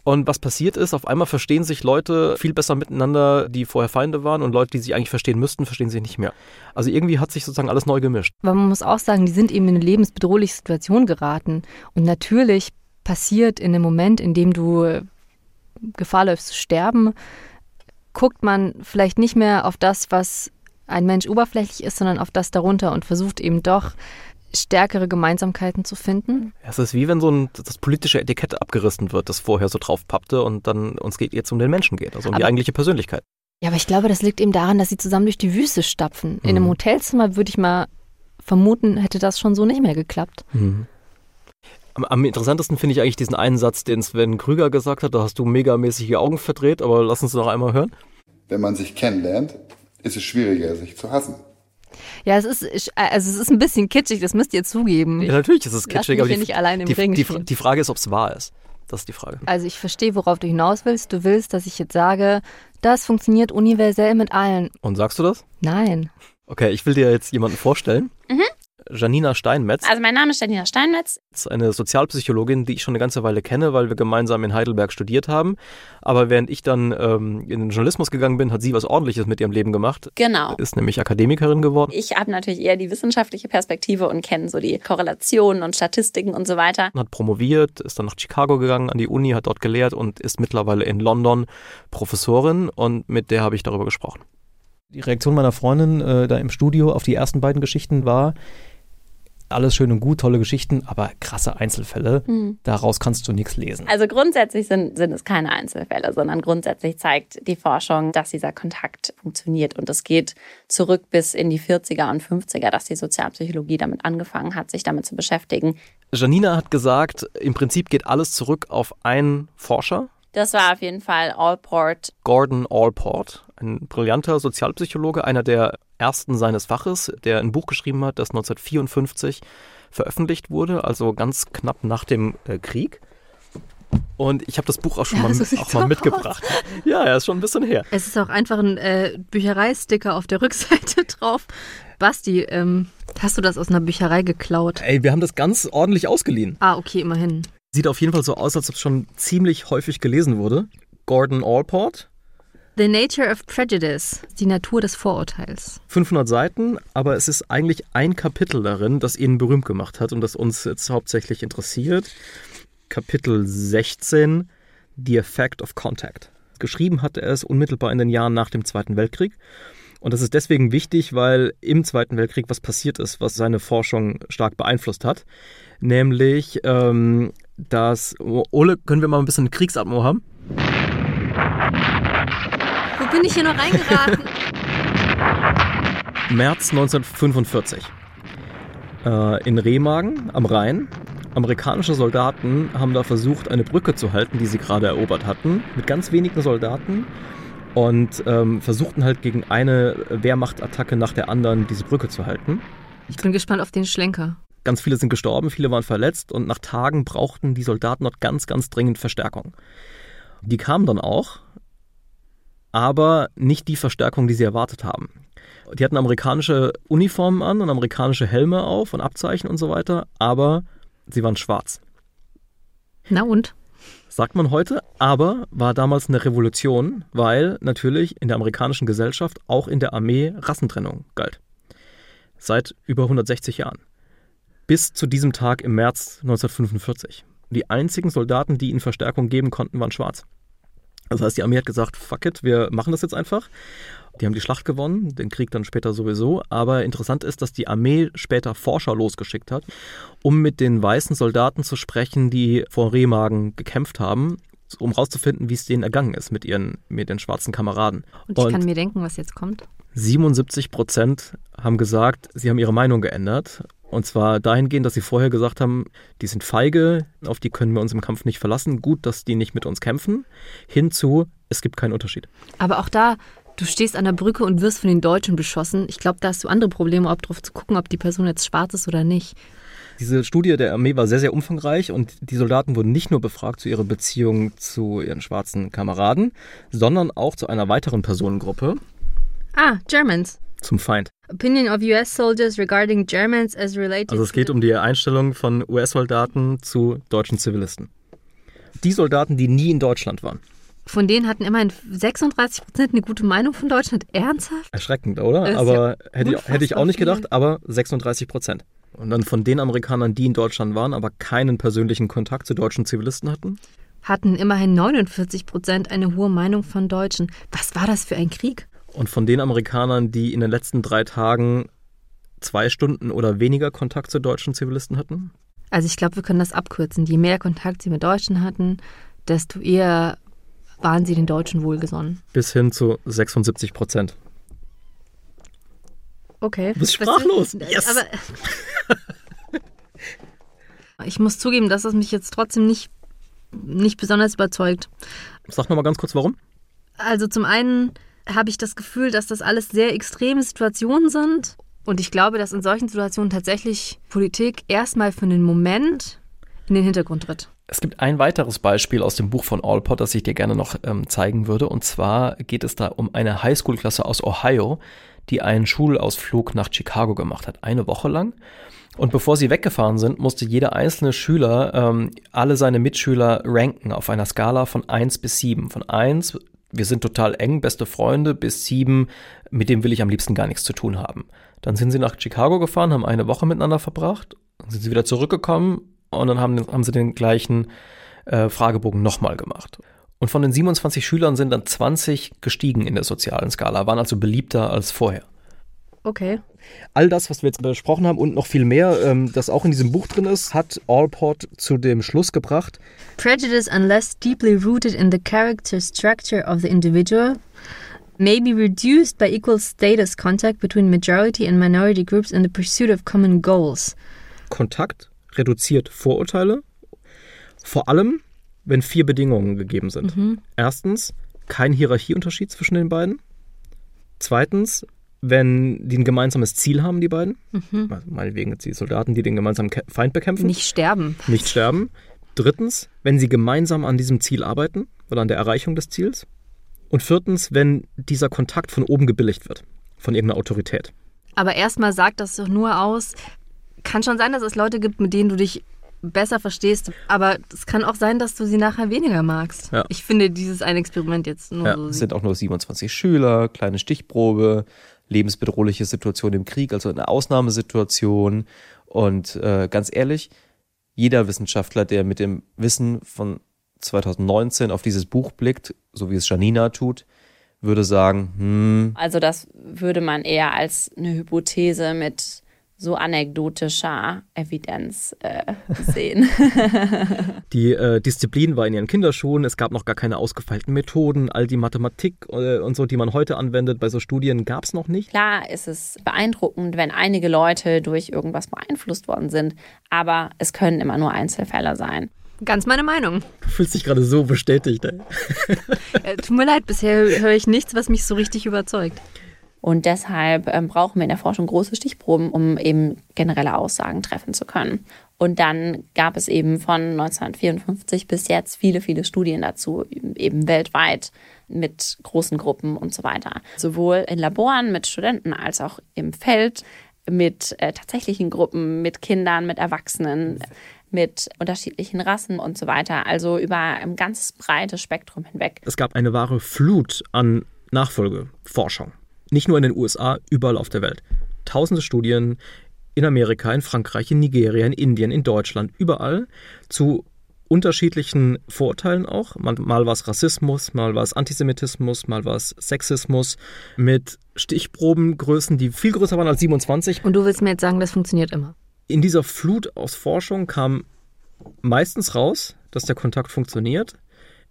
Und was passiert ist, auf einmal verstehen sich Leute viel besser miteinander, die vorher Feinde waren und Leute, die sich eigentlich verstehen müssten, verstehen sich nicht mehr. Also irgendwie hat sich sozusagen alles neu gemischt. Aber man muss auch sagen, die sind eben in eine lebensbedrohliche Situation geraten. Und natürlich passiert in dem Moment, in dem du Gefahr läufst zu sterben, guckt man vielleicht nicht mehr auf das, was ein Mensch oberflächlich ist, sondern auf das darunter und versucht eben doch stärkere Gemeinsamkeiten zu finden. Es ist wie wenn so ein, das politische Etikett abgerissen wird, das vorher so drauf pappte und dann uns geht jetzt um den Menschen geht, also um die Aber- eigentliche Persönlichkeit. Ja, aber ich glaube, das liegt eben daran, dass sie zusammen durch die Wüste stapfen. In einem Mhm. Hotelzimmer würde ich mal vermuten, hätte das schon so nicht mehr geklappt. Mhm. Am, am interessantesten finde ich eigentlich diesen einen Satz, den Sven Krüger gesagt hat, da hast du megamäßig die Augen verdreht, aber lass uns noch einmal hören. Wenn man sich kennenlernt, ist es schwieriger, sich zu hassen. Ja, es ist, also es ist ein bisschen kitschig, das müsst ihr zugeben. Ja, natürlich ist es Lass kitschig, mich aber die, nicht allein im die, Ring die, die Frage ist, ob es wahr ist. Das ist die Frage. Also ich verstehe, worauf du hinaus willst. Du willst, dass ich jetzt sage, das funktioniert universell mit allen. Und sagst du das? Nein. Okay, ich will dir jetzt jemanden vorstellen. Mhm. Janina Steinmetz Also mein Name ist Janina Steinmetz. ist eine Sozialpsychologin, die ich schon eine ganze Weile kenne, weil wir gemeinsam in Heidelberg studiert haben. Aber während ich dann ähm, in den Journalismus gegangen bin, hat sie was Ordentliches mit ihrem Leben gemacht. Genau. Ist nämlich Akademikerin geworden. Ich habe natürlich eher die wissenschaftliche Perspektive und kenne so die Korrelationen und Statistiken und so weiter. hat promoviert, ist dann nach Chicago gegangen an die Uni, hat dort gelehrt und ist mittlerweile in London Professorin und mit der habe ich darüber gesprochen. Die Reaktion meiner Freundin äh, da im Studio auf die ersten beiden Geschichten war, alles schön und gut, tolle Geschichten, aber krasse Einzelfälle. Hm. Daraus kannst du nichts lesen. Also grundsätzlich sind, sind es keine Einzelfälle, sondern grundsätzlich zeigt die Forschung, dass dieser Kontakt funktioniert. Und es geht zurück bis in die 40er und 50er, dass die Sozialpsychologie damit angefangen hat, sich damit zu beschäftigen. Janina hat gesagt, im Prinzip geht alles zurück auf einen Forscher, Das war auf jeden Fall Allport. Gordon Allport, ein brillanter Sozialpsychologe, einer der ersten seines Faches, der ein Buch geschrieben hat, das 1954 veröffentlicht wurde, also ganz knapp nach dem äh, Krieg. Und ich habe das Buch auch schon Ja, mal, so auch mal aus. mitgebracht. Ja, er ist schon ein bisschen her. Es ist auch einfach ein äh, Büchereisticker auf der [laughs] Rückseite drauf. Basti, ähm, hast du das aus einer Bücherei geklaut? Ey, wir haben das ganz ordentlich ausgeliehen. Ah, okay, immerhin. Sieht auf jeden Fall so aus, als ob es schon ziemlich häufig gelesen wurde. Gordon Allport, The Nature of Prejudice, die Natur des Vorurteils. 500 Seiten, aber es ist eigentlich ein Kapitel darin, das ihn berühmt gemacht hat und das uns jetzt hauptsächlich interessiert. Kapitel 16, The Effect of Contact. Geschrieben hat er es unmittelbar in den Jahren nach dem Zweiten Weltkrieg. Und das ist deswegen wichtig, weil im Zweiten Weltkrieg was passiert ist, was seine Forschung stark beeinflusst hat. Nämlich, ähm, dass. Ole, können wir mal ein bisschen Kriegsatmo haben? Wo bin ich hier noch reingeraten? [laughs] März 1945. Äh, in Remagen am Rhein. Amerikanische Soldaten haben da versucht, eine Brücke zu halten, die sie gerade erobert hatten, mit ganz wenigen Soldaten und ähm, versuchten halt gegen eine Wehrmachtattacke nach der anderen diese Brücke zu halten. Ich bin gespannt auf den Schlenker. Ganz viele sind gestorben, viele waren verletzt und nach Tagen brauchten die Soldaten dort ganz, ganz dringend Verstärkung. Die kamen dann auch, aber nicht die Verstärkung, die sie erwartet haben. Die hatten amerikanische Uniformen an und amerikanische Helme auf und Abzeichen und so weiter, aber sie waren schwarz. Na und? Sagt man heute, aber war damals eine Revolution, weil natürlich in der amerikanischen Gesellschaft, auch in der Armee, Rassentrennung galt. Seit über 160 Jahren. Bis zu diesem Tag im März 1945. Die einzigen Soldaten, die ihnen Verstärkung geben konnten, waren schwarz. Das heißt, die Armee hat gesagt, fuck it, wir machen das jetzt einfach. Die haben die Schlacht gewonnen, den Krieg dann später sowieso. Aber interessant ist, dass die Armee später Forscher losgeschickt hat, um mit den weißen Soldaten zu sprechen, die vor Remagen gekämpft haben, um rauszufinden, wie es denen ergangen ist mit ihren mit den schwarzen Kameraden. Und ich kann mir denken, was jetzt kommt. 77 Prozent haben gesagt, sie haben ihre Meinung geändert. Und zwar dahingehend, dass sie vorher gesagt haben, die sind feige, auf die können wir uns im Kampf nicht verlassen. Gut, dass die nicht mit uns kämpfen. Hinzu, es gibt keinen Unterschied. Aber auch da, du stehst an der Brücke und wirst von den Deutschen beschossen. Ich glaube, da hast du andere Probleme, ob drauf zu gucken, ob die Person jetzt schwarz ist oder nicht. Diese Studie der Armee war sehr, sehr umfangreich und die Soldaten wurden nicht nur befragt zu ihrer Beziehung zu ihren schwarzen Kameraden, sondern auch zu einer weiteren Personengruppe, Ah, Germans. zum Feind. Opinion of US soldiers regarding Germans as related Also es geht um die Einstellung von US-Soldaten zu deutschen Zivilisten. Die Soldaten, die nie in Deutschland waren. Von denen hatten immerhin 36 Prozent eine gute Meinung von Deutschland. Ernsthaft? Erschreckend, oder? Aber ja hätte, ich, hätte ich auch nicht gedacht, aber 36 Prozent. Und dann von den Amerikanern, die in Deutschland waren, aber keinen persönlichen Kontakt zu deutschen Zivilisten hatten. Hatten immerhin 49 Prozent eine hohe Meinung von Deutschen. Was war das für ein Krieg? Und von den Amerikanern, die in den letzten drei Tagen zwei Stunden oder weniger Kontakt zu deutschen Zivilisten hatten? Also ich glaube, wir können das abkürzen. Je mehr Kontakt sie mit Deutschen hatten, desto eher waren sie den Deutschen wohlgesonnen. Bis hin zu 76 Prozent. Okay. Du bist sprachlos. Was- Yes. Aber [laughs] ich muss zugeben, dass es mich jetzt trotzdem nicht, nicht besonders überzeugt. Sag nochmal ganz kurz, warum? Also zum einen habe ich das Gefühl, dass das alles sehr extreme Situationen sind. Und ich glaube, dass in solchen Situationen tatsächlich Politik erstmal für einen Moment in den Hintergrund tritt. Es gibt ein weiteres Beispiel aus dem Buch von Allport, das ich dir gerne noch ähm, zeigen würde. Und zwar geht es da um eine Highschool-Klasse aus Ohio, die einen Schulausflug nach Chicago gemacht hat, eine Woche lang. Und bevor sie weggefahren sind, musste jeder einzelne Schüler ähm, alle seine Mitschüler ranken auf einer Skala von 1 bis 7. Von 1, wir sind total eng, beste Freunde, bis 7, mit dem will ich am liebsten gar nichts zu tun haben. Dann sind sie nach Chicago gefahren, haben eine Woche miteinander verbracht, dann sind sie wieder zurückgekommen und dann haben, haben sie den gleichen äh, Fragebogen nochmal gemacht. Und von den 27 Schülern sind dann 20 gestiegen in der sozialen Skala, waren also beliebter als vorher. Okay. All das, was wir jetzt besprochen haben und noch viel mehr, ähm, das auch in diesem Buch drin ist, hat Allport zu dem Schluss gebracht, Prejudice, unless deeply rooted in the character structure of the individual, may be reduced by equal status contact between majority and minority groups in the pursuit of common goals. Kontakt reduziert Vorurteile, vor allem, wenn vier Bedingungen gegeben sind. Erstens, kein Hierarchieunterschied zwischen den beiden. Zweitens, wenn die ein gemeinsames Ziel haben, die beiden. Also meinetwegen jetzt die Soldaten, die den gemeinsamen Ke- Feind bekämpfen. Nicht sterben. nicht sterben. Drittens, wenn sie gemeinsam an diesem Ziel arbeiten oder an der Erreichung des Ziels. Und viertens, wenn dieser Kontakt von oben gebilligt wird, von irgendeiner Autorität. Aber erstmal sagt das doch nur aus, kann schon sein, dass es Leute gibt, mit denen du dich besser verstehst, aber es kann auch sein, dass du sie nachher weniger magst. Ja. Ich finde dieses ein Experiment jetzt nur Ja, so. es sind auch nur 27 Schüler, kleine Stichprobe, lebensbedrohliche Situation im Krieg, also eine Ausnahmesituation. Und äh, ganz ehrlich, jeder Wissenschaftler, der mit dem Wissen von 2019 auf dieses Buch blickt, so wie es Janina tut, würde sagen, hm, Also das würde man eher als eine Hypothese mit so anekdotischer Evidenz äh, sehen. [laughs] Die äh, Disziplin war in ihren Kinderschuhen, es gab noch gar keine ausgefeilten Methoden, all die Mathematik äh, und so, die man heute anwendet, bei so Studien gab es noch nicht. Klar ist es beeindruckend, wenn einige Leute durch irgendwas beeinflusst worden sind, aber es können immer nur Einzelfälle sein. Ganz meine Meinung. Du fühlst dich gerade so bestätigt. Ey. Äh, tut mir leid, bisher höre ich nichts, was mich so richtig überzeugt. Und deshalb ähm, brauchen wir in der Forschung große Stichproben, um eben generelle Aussagen treffen zu können. Und dann gab es eben von 1954 bis jetzt viele, viele Studien dazu, eben weltweit mit großen Gruppen und so weiter. Sowohl in Laboren mit Studenten als auch im Feld mit äh, tatsächlichen Gruppen, mit Kindern, mit Erwachsenen, mit unterschiedlichen Rassen und so weiter. Also über ein ganz breites Spektrum hinweg. Es gab eine wahre Flut an Nachfolgeforschung. Nicht nur in den USA, überall auf der Welt. Tausende Studien in Amerika, in Frankreich, in Nigeria, in Indien, in Deutschland, überall zu unterschiedlichen Vorurteilen auch. Mal, war es Rassismus, mal war es Antisemitismus, mal war es Sexismus mit Stichprobengrößen, die viel größer waren als 27. Und du willst mir jetzt sagen, das funktioniert immer. In dieser Flut aus Forschung kam meistens raus, dass der Kontakt funktioniert.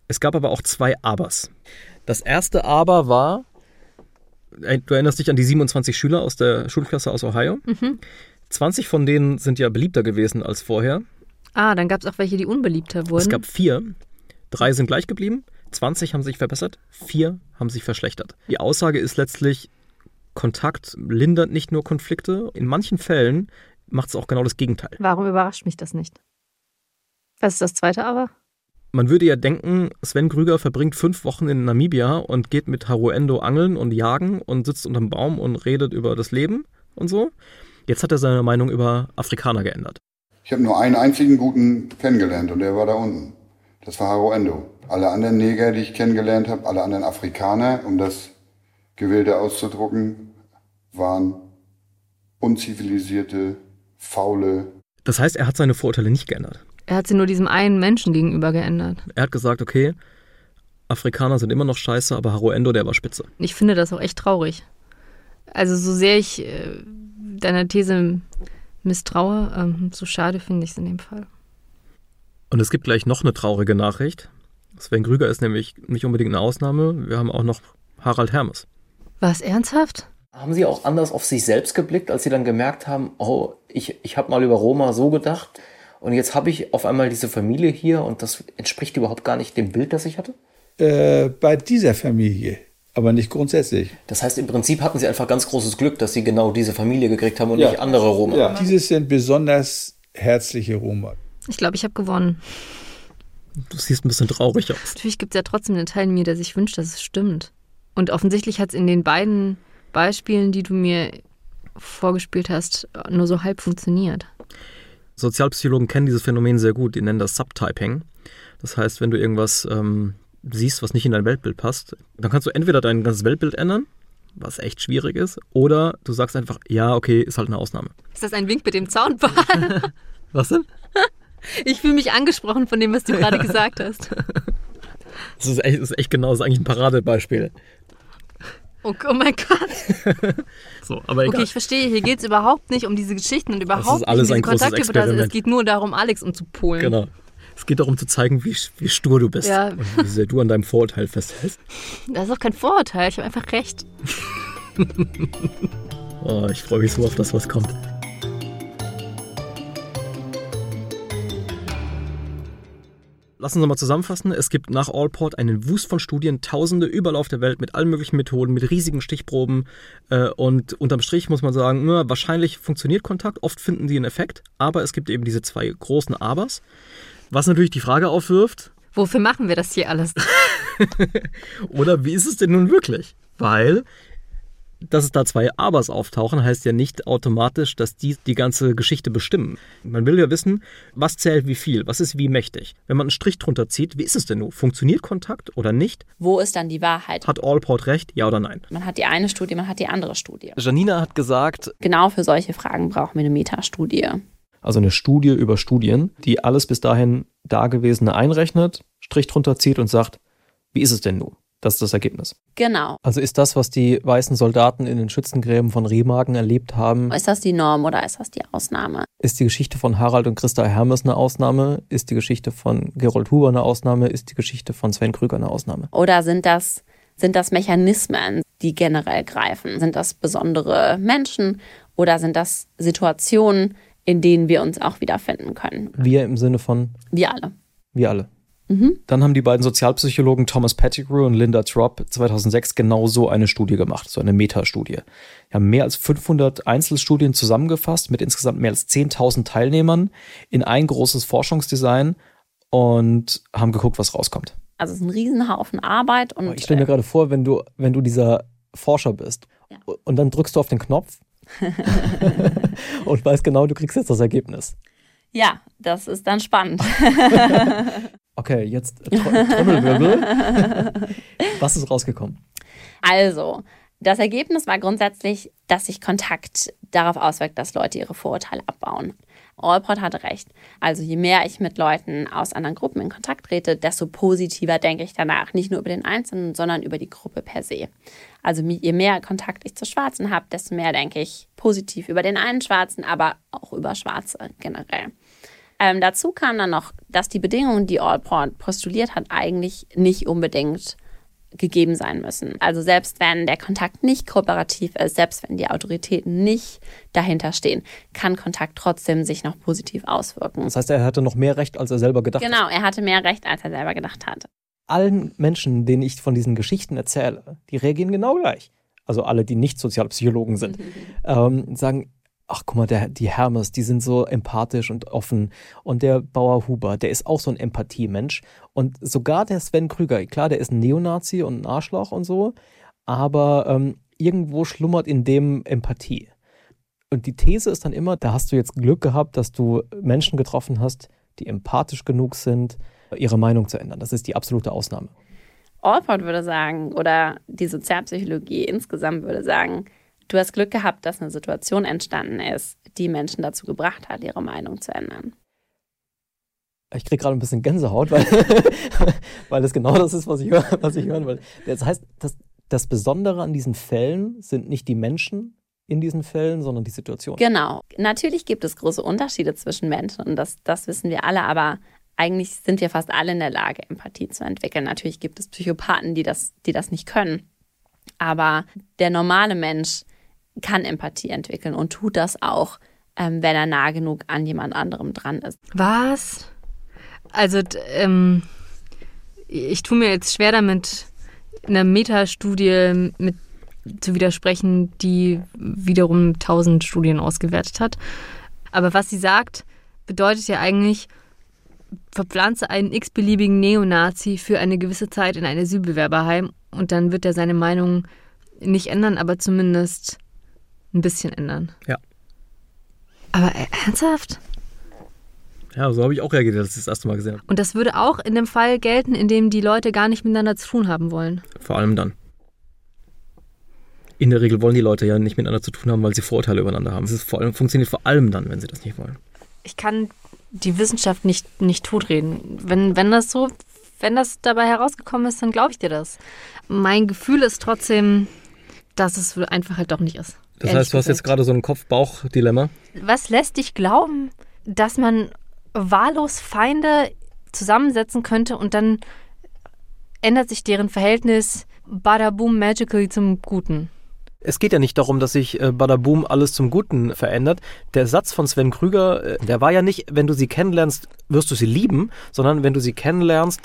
Es gab aber auch zwei Abers. Das erste Aber war, du erinnerst dich an die 27 Schüler aus der Schulklasse aus Ohio. 20 von denen sind ja beliebter gewesen als vorher. Ah, dann gab es auch welche, die unbeliebter wurden. Es gab vier. Drei sind gleich geblieben, 20 haben sich verbessert, vier haben sich verschlechtert. Die Aussage ist letztlich, Kontakt lindert nicht nur Konflikte, in manchen Fällen macht es auch genau das Gegenteil. Warum überrascht mich das nicht? Was ist das zweite aber? Man würde ja denken, Sven Krüger verbringt fünf Wochen in Namibia und geht mit Haruendo angeln und jagen und sitzt unterm Baum und redet über das Leben und so. Jetzt hat er seine Meinung über Afrikaner geändert. Ich habe nur einen einzigen guten kennengelernt und der war da unten. Das war Haro Endo. Alle anderen Neger, die ich kennengelernt habe, alle anderen Afrikaner, um das Gewilde auszudrucken, waren unzivilisierte, faule. Das heißt, er hat seine Vorurteile nicht geändert. Er hat sie nur diesem einen Menschen gegenüber geändert. Er hat gesagt, okay, Afrikaner sind immer noch scheiße, aber Haruendo, der war spitze. Ich finde das auch echt traurig. Also so sehr ich äh, deiner These misstraue, ähm, so schade finde ich es in dem Fall. Und es gibt gleich noch eine traurige Nachricht. Sven Krüger ist nämlich nicht unbedingt eine Ausnahme. Wir haben auch noch Harald Hermes. War es ernsthaft? Haben Sie auch anders auf sich selbst geblickt, als Sie dann gemerkt haben, oh, ich, ich habe mal über Roma so gedacht und jetzt habe ich auf einmal diese Familie hier und das entspricht überhaupt gar nicht dem Bild, das ich hatte? Äh, bei dieser Familie, aber nicht grundsätzlich. Das heißt, im Prinzip hatten Sie einfach ganz großes Glück, dass Sie genau diese Familie gekriegt haben und Ja. nicht andere Roma. Ja. Diese sind besonders herzliche Roma. Ich glaube, ich habe gewonnen. Du siehst ein bisschen traurig aus. Natürlich gibt es ja trotzdem einen Teil in mir, der sich wünscht, dass es stimmt. Und offensichtlich hat es in den beiden Beispielen, die du mir vorgespielt hast, nur so halb funktioniert. Sozialpsychologen kennen dieses Phänomen sehr gut. Die nennen das Subtyping. Das heißt, wenn du irgendwas ähm, siehst, was nicht in dein Weltbild passt, dann kannst du entweder dein ganzes Weltbild ändern, was echt schwierig ist, oder du sagst einfach, ja, okay, ist halt eine Ausnahme. Ist das ein Wink mit dem Zaunpfahl? [laughs] Was denn? Ich fühle mich angesprochen von dem, was du gerade [laughs] gesagt hast. Das ist echt, das ist echt genau, das ist eigentlich ein Paradebeispiel. Oh, oh mein Gott. [laughs] So, aber egal. Okay, ich verstehe. Hier geht es überhaupt nicht um diese Geschichten und überhaupt alles nicht um diese. Also, Es geht nur darum, Alex umzupolen. Genau. Es geht darum zu zeigen, wie, wie stur du bist. Ja. Und wie sehr du an deinem Vorurteil festhältst. Das ist auch kein Vorurteil. Ich habe einfach recht. [laughs] Oh, ich freue mich so auf das, was kommt. Lassen Sie mal zusammenfassen. Es gibt nach Allport einen Wust von Studien, Tausende überall auf der Welt mit allen möglichen Methoden, mit riesigen Stichproben. Äh, und unterm Strich muss man sagen, na, wahrscheinlich funktioniert Kontakt, oft finden die einen Effekt, aber es gibt eben diese zwei großen Abers. Was natürlich die Frage aufwirft, Wofür machen wir das hier alles? [laughs] oder wie ist es denn nun wirklich? Weil, dass es da zwei Abers auftauchen, heißt ja nicht automatisch, dass die die ganze Geschichte bestimmen. Man will ja wissen, was zählt wie viel, was ist wie mächtig. Wenn man einen Strich drunter zieht, wie ist es denn nun? Funktioniert Kontakt oder nicht? Wo ist dann die Wahrheit? Hat Allport recht, ja oder nein? Man hat die eine Studie, man hat die andere Studie. Janina hat gesagt, Genau für solche Fragen brauchen wir eine Metastudie. also eine Studie über Studien, die alles bis dahin Dagewesene einrechnet, Strich drunter zieht und sagt, wie ist es denn nun? Das ist das Ergebnis. Genau. Also ist das, was die weißen Soldaten in den Schützengräben von Remagen erlebt haben, Ist das die Norm oder ist das die Ausnahme? ist die Geschichte von Harald und Christa Hermes eine Ausnahme? Ist die Geschichte von Gerold Huber eine Ausnahme? Ist die Geschichte von Sven Krüger eine Ausnahme? Oder sind das, sind das Mechanismen, die generell greifen? Sind das besondere Menschen oder sind das Situationen, in denen wir uns auch wiederfinden können? Wir im Sinne von Wir alle. wir alle. Mhm. Dann haben die beiden Sozialpsychologen Thomas Pettigrew und Linda Tropp 2006 genau so eine Studie gemacht, so eine Metastudie. Die haben mehr als 500 Einzelstudien zusammengefasst mit insgesamt mehr als 10.000 Teilnehmern in ein großes Forschungsdesign und haben geguckt, was rauskommt. Also es ist ein Riesenhaufen Arbeit und Ich stelle mir gerade vor, wenn du, wenn du dieser Forscher bist und dann drückst du auf den Knopf [laughs] und weißt genau, du kriegst jetzt das Ergebnis. ja, das ist dann spannend. [laughs] Okay, jetzt Tro- Trommelwirbel. [laughs] Was ist rausgekommen? Also, das Ergebnis war grundsätzlich, dass sich Kontakt darauf auswirkt, dass Leute ihre Vorurteile abbauen. Allport hatte recht. Also je mehr ich mit Leuten aus anderen Gruppen in Kontakt trete, desto positiver denke ich danach. Nicht nur über den Einzelnen, sondern über die Gruppe per se. Also je mehr Kontakt ich zu Schwarzen habe, desto mehr denke ich positiv über den einen Schwarzen, aber auch über Schwarze generell. Ähm, dazu kam dann noch, dass die Bedingungen, die Allport postuliert hat, eigentlich nicht unbedingt gegeben sein müssen. Also selbst wenn der Kontakt nicht kooperativ ist, selbst wenn die Autoritäten nicht dahinter stehen, kann Kontakt trotzdem sich noch positiv auswirken. Das heißt, er hatte noch mehr Recht, als er selber gedacht hat. Genau, er hatte mehr Recht, als er selber gedacht hat. Allen Menschen, denen ich von diesen Geschichten erzähle, die reagieren genau gleich. Also alle, die nicht Sozialpsychologen sind, [laughs] ähm, sagen, ach guck mal, der, die Hermes, die sind so empathisch und offen. Und der Bauer Huber, der ist auch so ein Empathiemensch. Und sogar der Sven Krüger, klar, der ist ein Neonazi und ein Arschloch und so, aber ähm, irgendwo schlummert in dem Empathie. Und die These ist dann immer, da hast du jetzt Glück gehabt, dass du Menschen getroffen hast, die empathisch genug sind, ihre Meinung zu ändern. Das ist die absolute Ausnahme. Allport würde sagen, oder die Sozialpsychologie insgesamt würde sagen, du hast Glück gehabt, dass eine Situation entstanden ist, die Menschen dazu gebracht hat, ihre Meinung zu ändern. Ich kriege gerade ein bisschen Gänsehaut, weil, [laughs] weil das genau das ist, was ich, was ich hören will. Das heißt, das, das Besondere an diesen Fällen sind nicht die Menschen, in diesen Fällen, sondern die Situation. Genau. Natürlich gibt es große Unterschiede zwischen Menschen und das, das wissen wir alle, aber eigentlich sind wir fast alle in der Lage, Empathie zu entwickeln. Natürlich gibt es Psychopathen, die das, die das nicht können. Aber der normale Mensch kann Empathie entwickeln und tut das auch, ähm, wenn er nah genug an jemand anderem dran ist. Was? Also, ähm, ich tue mir jetzt schwer damit, einer Metastudie mit zu widersprechen, die wiederum tausend Studien ausgewertet hat. Aber was sie sagt, bedeutet ja eigentlich, verpflanze einen x-beliebigen Neonazi für eine gewisse Zeit in ein Asylbewerberheim und dann wird er seine Meinung nicht ändern, aber zumindest ein bisschen ändern. Ja. Aber äh, ernsthaft? Ja, so habe ich auch reagiert, als ich das erste Mal gesehen habe. Und das würde auch in dem Fall gelten, in dem die Leute gar nicht miteinander zu tun haben wollen. Vor allem dann. In der Regel wollen die Leute ja nicht miteinander zu tun haben, weil sie Vorurteile übereinander haben. Es ist vor allem, funktioniert vor allem dann, wenn sie das nicht wollen. Ich kann die Wissenschaft nicht, nicht totreden. Wenn, wenn das so, wenn das dabei herausgekommen ist, dann glaube ich dir das. Mein Gefühl ist trotzdem, dass es einfach halt doch nicht ist. Das heißt, du hast jetzt gerade so ein Kopf-Bauch-Dilemma. Was lässt dich glauben, dass man wahllos Feinde zusammensetzen könnte und dann ändert sich deren Verhältnis bada boom magically zum Guten? Es geht ja nicht darum, dass sich äh, Badaboom alles zum Guten verändert. Der Satz von Sven Krüger, äh, der war ja nicht, wenn du sie kennenlernst, wirst du sie lieben, sondern wenn du sie kennenlernst,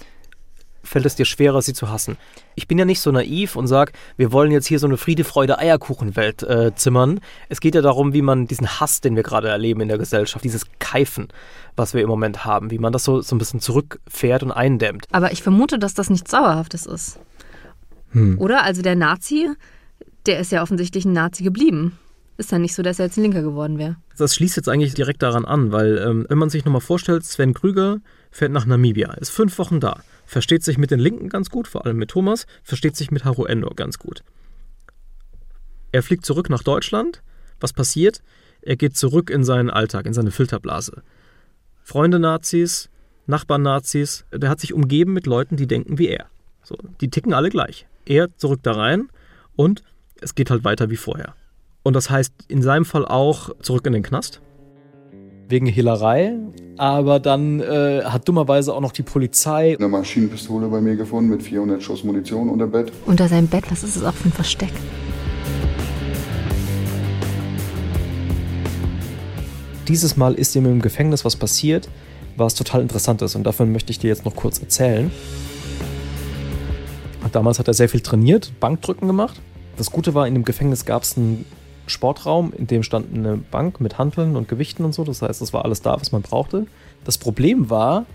fällt es dir schwerer, sie zu hassen. Ich bin ja nicht so naiv und sage, wir wollen jetzt hier so eine Friede, Freude, Eierkuchenwelt äh, zimmern. Es geht ja darum, wie man diesen Hass, den wir gerade erleben in der Gesellschaft, dieses Keifen, was wir im Moment haben, wie man das so, so ein bisschen zurückfährt und eindämmt. Aber ich vermute, dass das nichts Sauerhaftes ist. Hm. Oder? Also der Nazi, der ist ja offensichtlich ein Nazi geblieben. Ist ja nicht so, dass er jetzt ein Linker geworden wäre. Das schließt jetzt eigentlich direkt daran an, weil ähm, wenn man sich nochmal vorstellt, Sven Krüger fährt nach Namibia, ist fünf Wochen da, versteht sich mit den Linken ganz gut, vor allem mit Thomas, versteht sich mit Haru Endor ganz gut. Er fliegt zurück nach Deutschland. Was passiert? Er geht zurück in seinen Alltag, in seine Filterblase. Freunde Nazis, Nachbarn Nazis, der hat sich umgeben mit Leuten, die denken wie er. So, die ticken alle gleich. Er zurück da rein und es geht halt weiter wie vorher. Und das heißt in seinem Fall auch zurück in den Knast. Wegen Hehlerei, aber dann äh, hat dummerweise auch noch die Polizei. Eine Maschinenpistole bei mir gefunden mit 400 Schuss Munition unter Bett. Unter seinem Bett, was ist das auch für ein Versteck? Dieses Mal ist ihm im Gefängnis was passiert, was total interessant ist. Und davon möchte ich dir jetzt noch kurz erzählen. Damals hat er sehr viel trainiert, Bankdrücken gemacht. Das Gute war, in dem Gefängnis gab es einen Sportraum, in dem stand eine Bank mit Hanteln und Gewichten und so. Das heißt, das war alles da, was man brauchte. Das Problem war,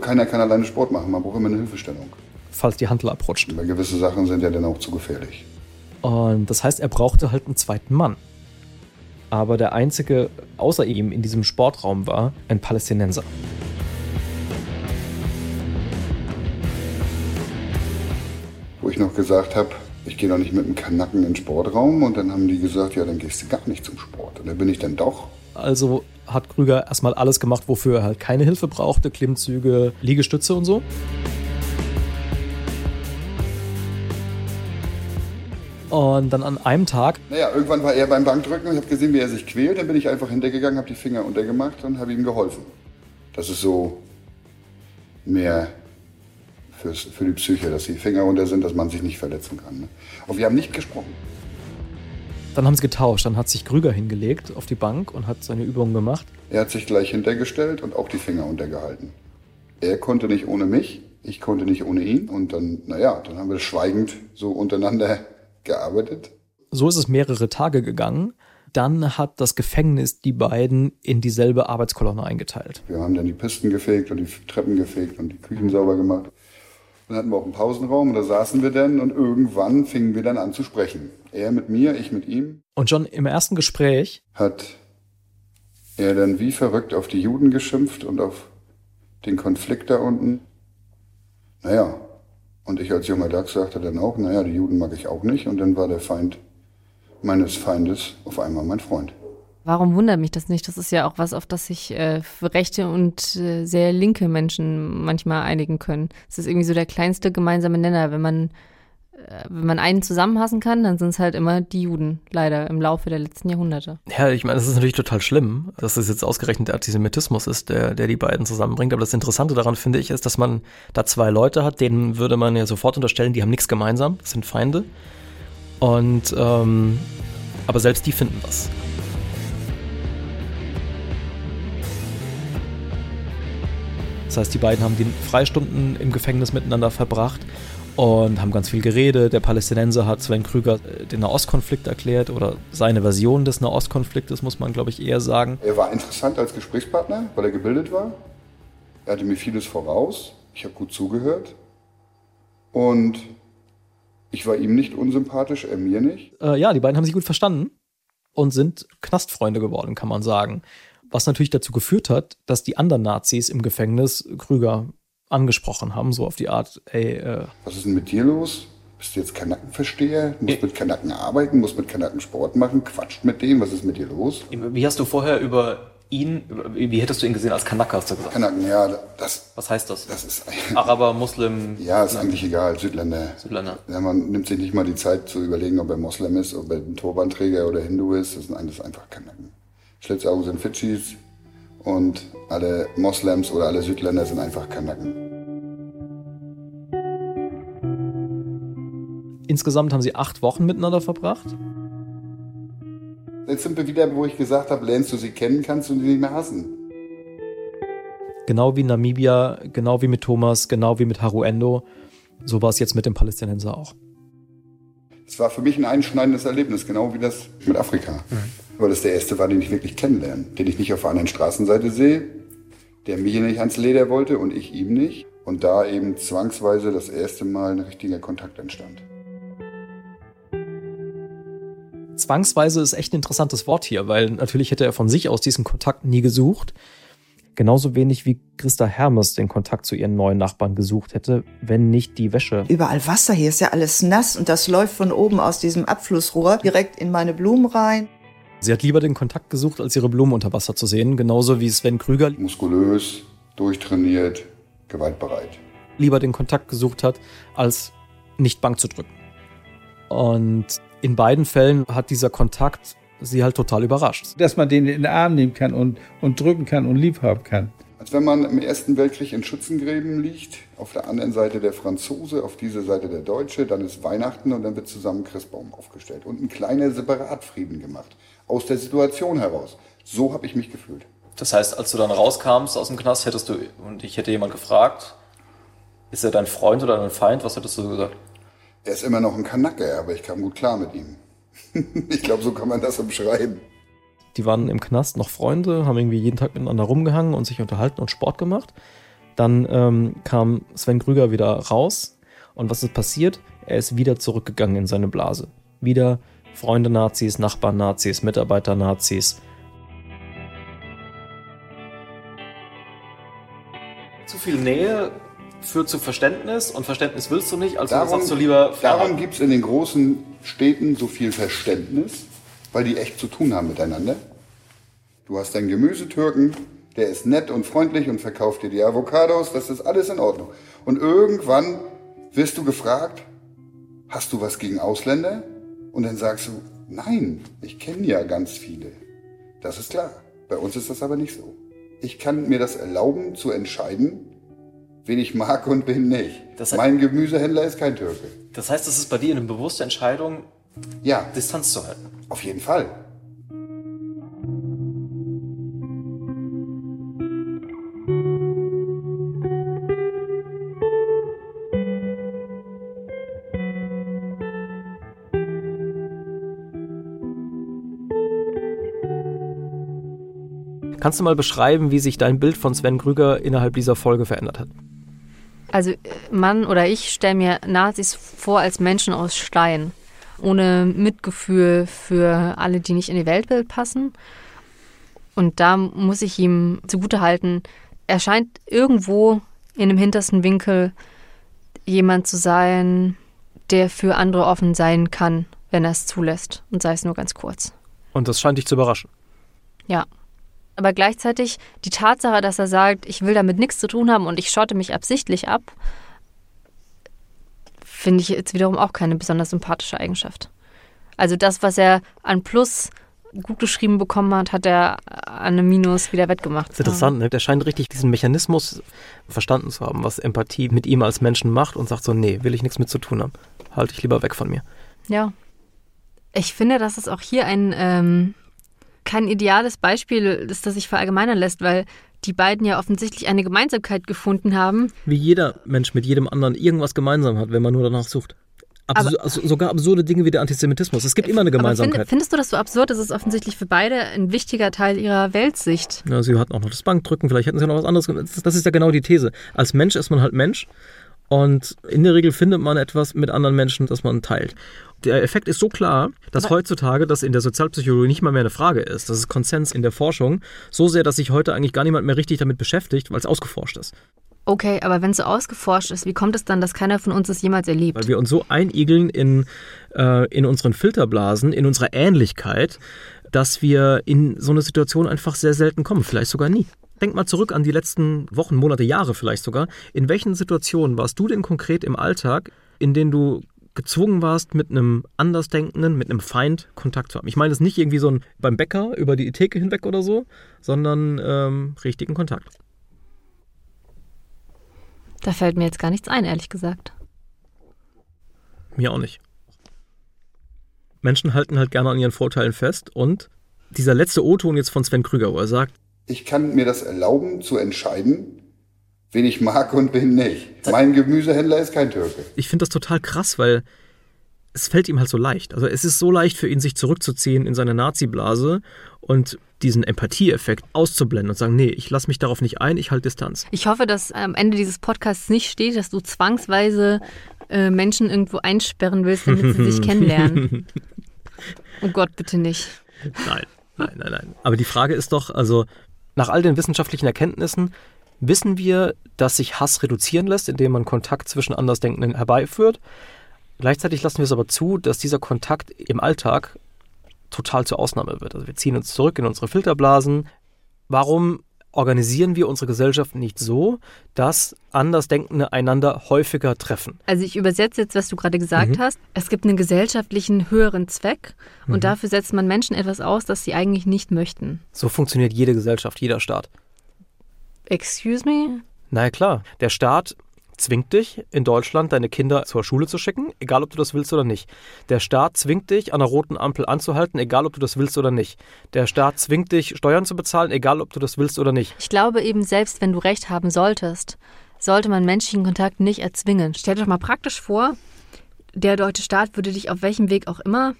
Keiner kann alleine Sport machen, man braucht immer eine Hilfestellung. falls die Hantel abrutschen. Weil gewisse Sachen sind ja dann auch zu gefährlich. Und das heißt, er brauchte halt einen zweiten Mann. Aber der einzige außer ihm in diesem Sportraum war ein Palästinenser. Wo ich noch gesagt habe, ich gehe doch nicht mit einem Kanacken in den Sportraum. Und dann haben die gesagt, ja, dann gehst du gar nicht zum Sport. Und dann bin ich dann doch. Also hat Krüger erstmal alles gemacht, wofür er halt keine Hilfe brauchte: Klimmzüge, Liegestütze und so. Und dann an einem Tag, Naja, irgendwann war er beim Bankdrücken und ich habe gesehen, wie er sich quält. Dann bin ich einfach hintergegangen, habe die Finger untergemacht und habe ihm geholfen. Das ist so mehr fürs, für die Psyche, dass die Finger runter sind, dass man sich nicht verletzen kann. Ne? Und wir haben nicht gesprochen. dann haben sie getauscht. Dann hat sich Krüger hingelegt auf die Bank und hat seine Übungen gemacht. Er hat sich gleich hintergestellt und auch die Finger untergehalten. Er konnte nicht ohne mich, ich konnte nicht ohne ihn. Und dann, naja, dann haben wir schweigend so untereinander gearbeitet. So ist es mehrere Tage gegangen. Dann hat das Gefängnis die beiden in dieselbe Arbeitskolonne eingeteilt. Wir haben dann die Pisten gefegt und die Treppen gefegt und die Küchen sauber gemacht. Dann hatten wir auch einen Pausenraum und da saßen wir dann und irgendwann fingen wir dann an zu sprechen. Er mit mir, ich mit ihm. Und schon im ersten Gespräch Hat er dann wie verrückt auf die Juden geschimpft und auf den Konflikt da unten. Naja, und ich als junger Dachs sagte dann auch, naja, die Juden mag ich auch nicht. Und dann war der Feind meines Feindes auf einmal mein Freund. Warum wundert mich das nicht? Das ist ja auch was, auf das sich äh, rechte und äh, sehr linke Menschen manchmal einigen können. Es ist irgendwie so der kleinste gemeinsame Nenner, wenn man äh, wenn man einen zusammenhassen kann, dann sind es halt immer die Juden, leider im Laufe der letzten Jahrhunderte. Ja, ich meine, es ist natürlich total schlimm, dass es jetzt ausgerechnet der Antisemitismus ist, der, der die beiden zusammenbringt. Aber das Interessante daran, finde ich, ist, dass man da zwei Leute hat, denen würde man ja sofort unterstellen, die haben nichts gemeinsam, das sind Feinde. Und ähm, aber selbst die finden was. Das heißt, die beiden haben die Freistunden im Gefängnis miteinander verbracht und haben ganz viel geredet. Der Palästinenser hat Sven Krüger äh, den Nahostkonflikt erklärt oder seine Version des Nahostkonfliktes, muss man, glaube ich, eher sagen. Er war interessant als Gesprächspartner, weil er gebildet war. Er hatte mir vieles voraus. Ich habe gut zugehört. Und ich war ihm nicht unsympathisch, er mir nicht. Äh, ja, die beiden haben sich gut verstanden und sind Knastfreunde geworden, kann man sagen. Was natürlich dazu geführt hat, dass die anderen Nazis im Gefängnis Krüger angesprochen haben, so auf die Art, ey, äh, Was ist denn mit dir los? Bist du jetzt Kanackenversteher? Musst mit Kanaken arbeiten? Musst mit Kanaken Sport machen? Quatscht mit dem? Was ist mit dir los? Wie hast du vorher über ihn, wie hättest du ihn gesehen als Kanake, hast du gesagt? Kanaken, ja, das, Was heißt das? das ist. Araber, Muslim, Ja, ist eigentlich egal, Südländer. Südländer. Ja, man nimmt sich nicht mal die Zeit zu überlegen, ob er Moslem ist, ob er ein Turbanträger oder Hindu ist. Das sind alles einfach Kanaken. Schlitzaugen sind Fidschis und alle Moslems oder alle Südländer sind einfach Kanaken. Insgesamt haben sie acht Wochen miteinander verbracht. Jetzt sind wir wieder, wo ich gesagt habe, lernst du sie kennen, kannst du sie nicht mehr hassen. Genau wie in Namibia, genau wie mit Thomas, genau wie mit Haruendo. So war es jetzt mit dem Palästinenser auch. Es war für mich ein einschneidendes Erlebnis, genau wie das mit Afrika. Weil das der erste war, den ich wirklich kennenlerne, den ich nicht auf der anderen Straßenseite sehe, der mir nicht ans Leder wollte und ich ihm nicht. Und da eben zwangsweise das erste Mal ein richtiger Kontakt entstand. Zwangsweise ist echt ein interessantes Wort hier, weil natürlich hätte er von sich aus diesen Kontakt nie gesucht. Genauso wenig wie Christa Hermes den Kontakt zu ihren neuen Nachbarn gesucht hätte, wenn nicht die Wäsche. Überall Wasser, hier ist ja alles nass und das läuft von oben aus diesem Abflussrohr direkt in meine Blumen rein. Sie hat lieber den Kontakt gesucht, als ihre Blumen unter Wasser zu sehen, genauso wie Sven Krüger Muskulös, durchtrainiert, gewaltbereit. lieber den Kontakt gesucht hat, als nicht Bank zu drücken. Und in beiden Fällen hat dieser Kontakt sie halt total überrascht. Dass man den in den Arm nehmen kann und, und drücken kann und lieb haben kann. Als wenn man im Ersten Weltkrieg in Schützengräben liegt, auf der anderen Seite der Franzose, auf dieser Seite der Deutsche, dann ist Weihnachten und dann wird zusammen Christbaum aufgestellt und ein kleiner Separatfrieden gemacht. Aus der Situation heraus. So habe ich mich gefühlt. Das heißt, als du dann rauskam aus dem Knast, hättest du, und ich hätte jemand gefragt, ist er dein Freund oder dein Feind? Was hättest du gesagt? Er ist immer noch ein Kanacke, aber ich kam gut klar mit ihm. [laughs] ich glaube, so kann man das umschreiben. Die waren im Knast noch Freunde, haben irgendwie jeden Tag miteinander rumgehangen und sich unterhalten und Sport gemacht. Dann ähm, kam Sven Krüger wieder raus. Und was ist passiert? Er ist wieder zurückgegangen in seine Blase. Wieder Freunde Nazis, Nachbarn Nazis, Mitarbeiter Nazis. Zu viel Nähe führt zu Verständnis und Verständnis willst du nicht, also Darum, sagst du lieber darum gibt es in den großen Städten so viel Verständnis, weil die echt zu tun haben miteinander. Du hast deinen Gemüsetürken, der ist nett und freundlich und verkauft dir die Avocados, das ist alles in Ordnung. Und irgendwann wirst du gefragt, hast du was gegen Ausländer? Und dann sagst du, nein, ich kenne ja ganz viele. Das ist klar. Bei uns ist das aber nicht so. Ich kann mir das erlauben zu entscheiden, wen ich mag und wen nicht. Das heißt- mein Gemüsehändler ist kein Türke. Das heißt, es ist bei dir eine bewusste Entscheidung, Ja, Distanz zu halten. auf jeden Fall. Kannst du mal beschreiben, wie sich dein Bild von Sven Krüger innerhalb dieser Folge verändert hat? Also äh, Mann oder ich stelle mir Nazis vor als Menschen aus Stein, ohne Mitgefühl für alle, die nicht in ihr Weltbild passen. Und da muss ich ihm zugutehalten, er scheint irgendwo in dem hintersten Winkel jemand zu sein, der für andere offen sein kann, wenn er es zulässt. Und sei es nur ganz kurz. Und das scheint dich zu überraschen. Ja. Aber gleichzeitig die Tatsache, dass er sagt, ich will damit nichts zu tun haben und ich schotte mich absichtlich ab, finde ich jetzt wiederum auch keine besonders sympathische Eigenschaft. Also das, was er an Plus gut geschrieben bekommen hat, hat er an einem Minus wieder wettgemacht. Das ist interessant, ne? Der scheint richtig diesen Mechanismus verstanden zu haben, was Empathie mit ihm als Menschen macht und sagt so, nee, will ich nichts mit zu tun haben. Halte ich lieber weg von mir. Ja. Ich finde, dass es auch hier ein ähm, kein ideales Beispiel ist, das sich verallgemeinern lässt, weil die beiden ja offensichtlich eine Gemeinsamkeit gefunden haben. Wie jeder Mensch mit jedem anderen irgendwas gemeinsam hat, wenn man nur danach sucht. Absu Aber- also sogar absurde Dinge wie der Antisemitismus. Es gibt immer eine Gemeinsamkeit. find, findest du das so absurd? Das ist offensichtlich für beide ein wichtiger Teil ihrer Weltsicht. Ja, sie hatten auch noch das Bankdrücken, vielleicht hätten sie noch was anderes. Das ist ja genau die These. Als Mensch ist man halt Mensch und in der Regel findet man etwas mit anderen Menschen, das man teilt. Der Effekt ist so klar, dass heutzutage das in der Sozialpsychologie nicht mal mehr eine Frage ist. Das ist Konsens in der Forschung. So sehr, dass sich heute eigentlich gar niemand mehr richtig damit beschäftigt, weil es ausgeforscht ist. Okay, aber wenn es so ausgeforscht ist, wie kommt es dann, dass keiner von uns es jemals erlebt? Weil wir uns so einigeln in, äh, in unseren Filterblasen, in unserer Ähnlichkeit, dass wir in so eine Situation einfach sehr selten kommen, vielleicht sogar nie. Denk mal zurück an die letzten Wochen, Monate, Jahre vielleicht sogar. In welchen Situationen warst du denn konkret im Alltag, in denen du gezwungen warst, mit einem Andersdenkenden, mit einem Feind Kontakt zu haben? Ich meine das nicht irgendwie so ein beim Bäcker über die Theke hinweg oder so, sondern ähm, richtigen Kontakt. Da fällt mir jetzt gar nichts ein, ehrlich gesagt. Mir auch nicht. Menschen halten halt gerne an ihren Vorteilen fest und dieser letzte O-Ton jetzt von Sven Krüger, wo er sagt, Ich kann mir das erlauben zu entscheiden, wen ich mag und wen nicht. Mein Gemüsehändler ist kein Türke. ich finde das total krass, weil es fällt ihm halt so leicht. Also es ist so leicht für ihn, sich zurückzuziehen in seine Nazi-Blase und diesen Empathieeffekt auszublenden und sagen, nee, ich lasse mich darauf nicht ein, ich halte Distanz. Ich hoffe, dass am Ende dieses Podcasts nicht steht, dass du zwangsweise äh, Menschen irgendwo einsperren willst, damit sie sich [laughs] kennenlernen. [laughs] Oh Gott, bitte nicht. Nein, nein, nein, nein. Aber die Frage ist doch, also nach all den wissenschaftlichen Erkenntnissen wissen wir, dass sich Hass reduzieren lässt, indem man Kontakt zwischen Andersdenkenden herbeiführt. Gleichzeitig lassen wir es aber zu, dass dieser Kontakt im Alltag total zur Ausnahme wird. Also wir ziehen uns zurück in unsere Filterblasen. Warum organisieren wir unsere Gesellschaft nicht so, dass Andersdenkende einander häufiger treffen? Also ich übersetze jetzt, was du gerade gesagt Mhm. hast. Es gibt einen gesellschaftlichen höheren Zweck und Mhm. dafür setzt man Menschen etwas aus, das sie eigentlich nicht möchten. So funktioniert jede Gesellschaft, jeder Staat. Excuse me? Na ja, klar, der Staat zwingt dich, in Deutschland deine Kinder zur Schule zu schicken, egal ob du das willst oder nicht. Der Staat zwingt dich, an der roten Ampel anzuhalten, egal ob du das willst oder nicht. Der Staat zwingt dich, Steuern zu bezahlen, egal ob du das willst oder nicht. Ich glaube eben, selbst wenn du recht haben solltest, sollte man menschlichen Kontakt nicht erzwingen. Stell dir doch mal praktisch vor, der deutsche Staat würde dich auf welchem Weg auch immer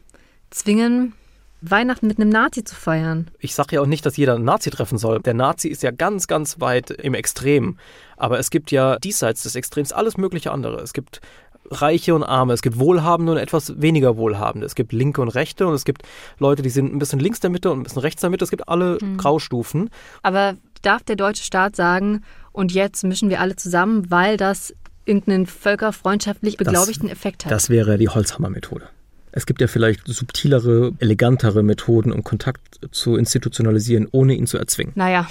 zwingen, Weihnachten mit einem Nazi zu feiern. Ich sage ja auch nicht, dass jeder einen Nazi treffen soll. Der Nazi ist ja ganz, ganz weit im Extrem. Aber es gibt ja diesseits des Extrems alles mögliche andere. Es gibt Reiche und Arme, es gibt Wohlhabende und etwas weniger Wohlhabende. Es gibt Linke und Rechte und es gibt Leute, die sind ein bisschen links der Mitte und ein bisschen rechts der Mitte. Es gibt alle Mhm. Graustufen. Aber darf der deutsche Staat sagen, und jetzt mischen wir alle zusammen, weil das irgendeinen völkerfreundschaftlich beglaubigten Effekt hat? Das wäre die Holzhammer-Methode. Es gibt ja vielleicht subtilere, elegantere Methoden, um Kontakt zu institutionalisieren, ohne ihn zu erzwingen. naja,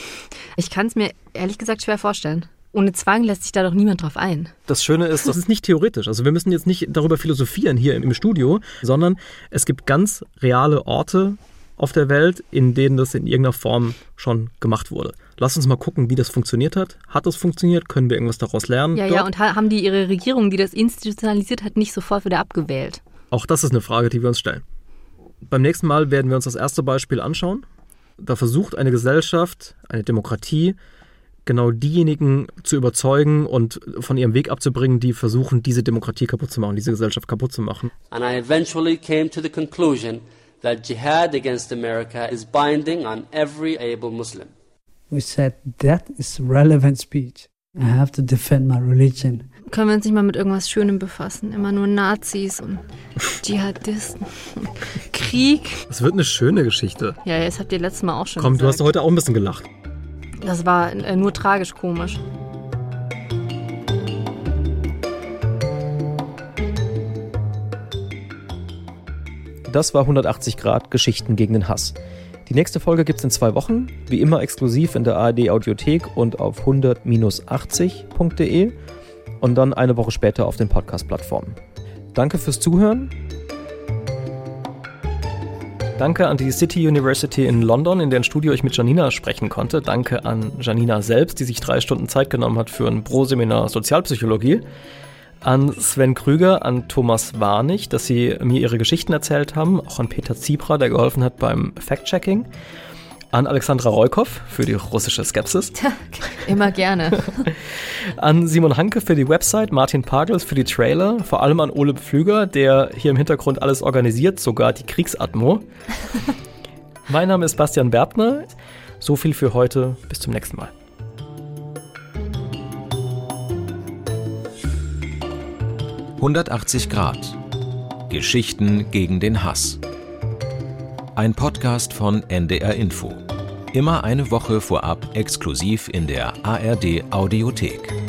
ich kann es mir ehrlich gesagt schwer vorstellen. Ohne Zwang lässt sich da doch niemand drauf ein. Das Schöne ist, das ist nicht theoretisch. Also wir müssen jetzt nicht darüber philosophieren hier im Studio, sondern es gibt ganz reale Orte auf der Welt, in denen das in irgendeiner Form schon gemacht wurde. Lass uns mal gucken, wie das funktioniert hat. Hat das funktioniert? Können wir irgendwas daraus lernen? Ja, dort? ja, und ha haben die ihre Regierung, die das institutionalisiert hat, nicht sofort wieder abgewählt? Auch das ist eine Frage, die wir uns stellen. Beim nächsten Mal werden wir uns das erste Beispiel anschauen. Da versucht eine Gesellschaft, eine Demokratie, genau diejenigen zu überzeugen und von ihrem Weg abzubringen, die versuchen, diese Demokratie kaputt zu machen, diese Gesellschaft kaputt zu machen. And I eventually came to the conclusion that jihad against America is binding on every able Muslim. We said that is relevant speech. I have to defend my religion. Können wir uns nicht mal mit irgendwas Schönem befassen? Immer nur Nazis und Dschihadisten und [laughs] Krieg. Es wird eine schöne Geschichte. Ja, das habt ihr letztes Mal auch schon Komm, du hast gesagt. heute auch ein bisschen gelacht. Das war äh, nur tragisch komisch. Das war 180 Grad Geschichten gegen den Hass. Die nächste Folge gibt es in zwei Wochen, wie immer exklusiv in der ARD Audiothek und auf 100-80.de. und dann eine Woche später auf den Podcast-Plattformen. Danke fürs Zuhören. Danke an die City University in London, in deren Studio ich mit Janina sprechen konnte. Danke an Janina selbst, die sich drei Stunden Zeit genommen hat für ein Pro-Seminar Sozialpsychologie. An Sven Krüger, an Thomas Warnig, dass sie mir ihre Geschichten erzählt haben. Auch an Peter Ziebra, der geholfen hat beim Fact-Checking. An Alexandra Roykov für die russische Skepsis. Immer gerne. [laughs] An Simon Hanke für die Website, Martin Pagels für die Trailer, vor allem an Ole Pflüger, der hier im Hintergrund alles organisiert, sogar die Kriegsatmo. [laughs] mein Name ist Bastian Berbner. So viel für heute. Bis zum nächsten Mal. »180 Grad. Geschichten gegen den Hass«. Ein Podcast von NDR Info. Immer eine Woche vorab exklusiv in der ARD Audiothek.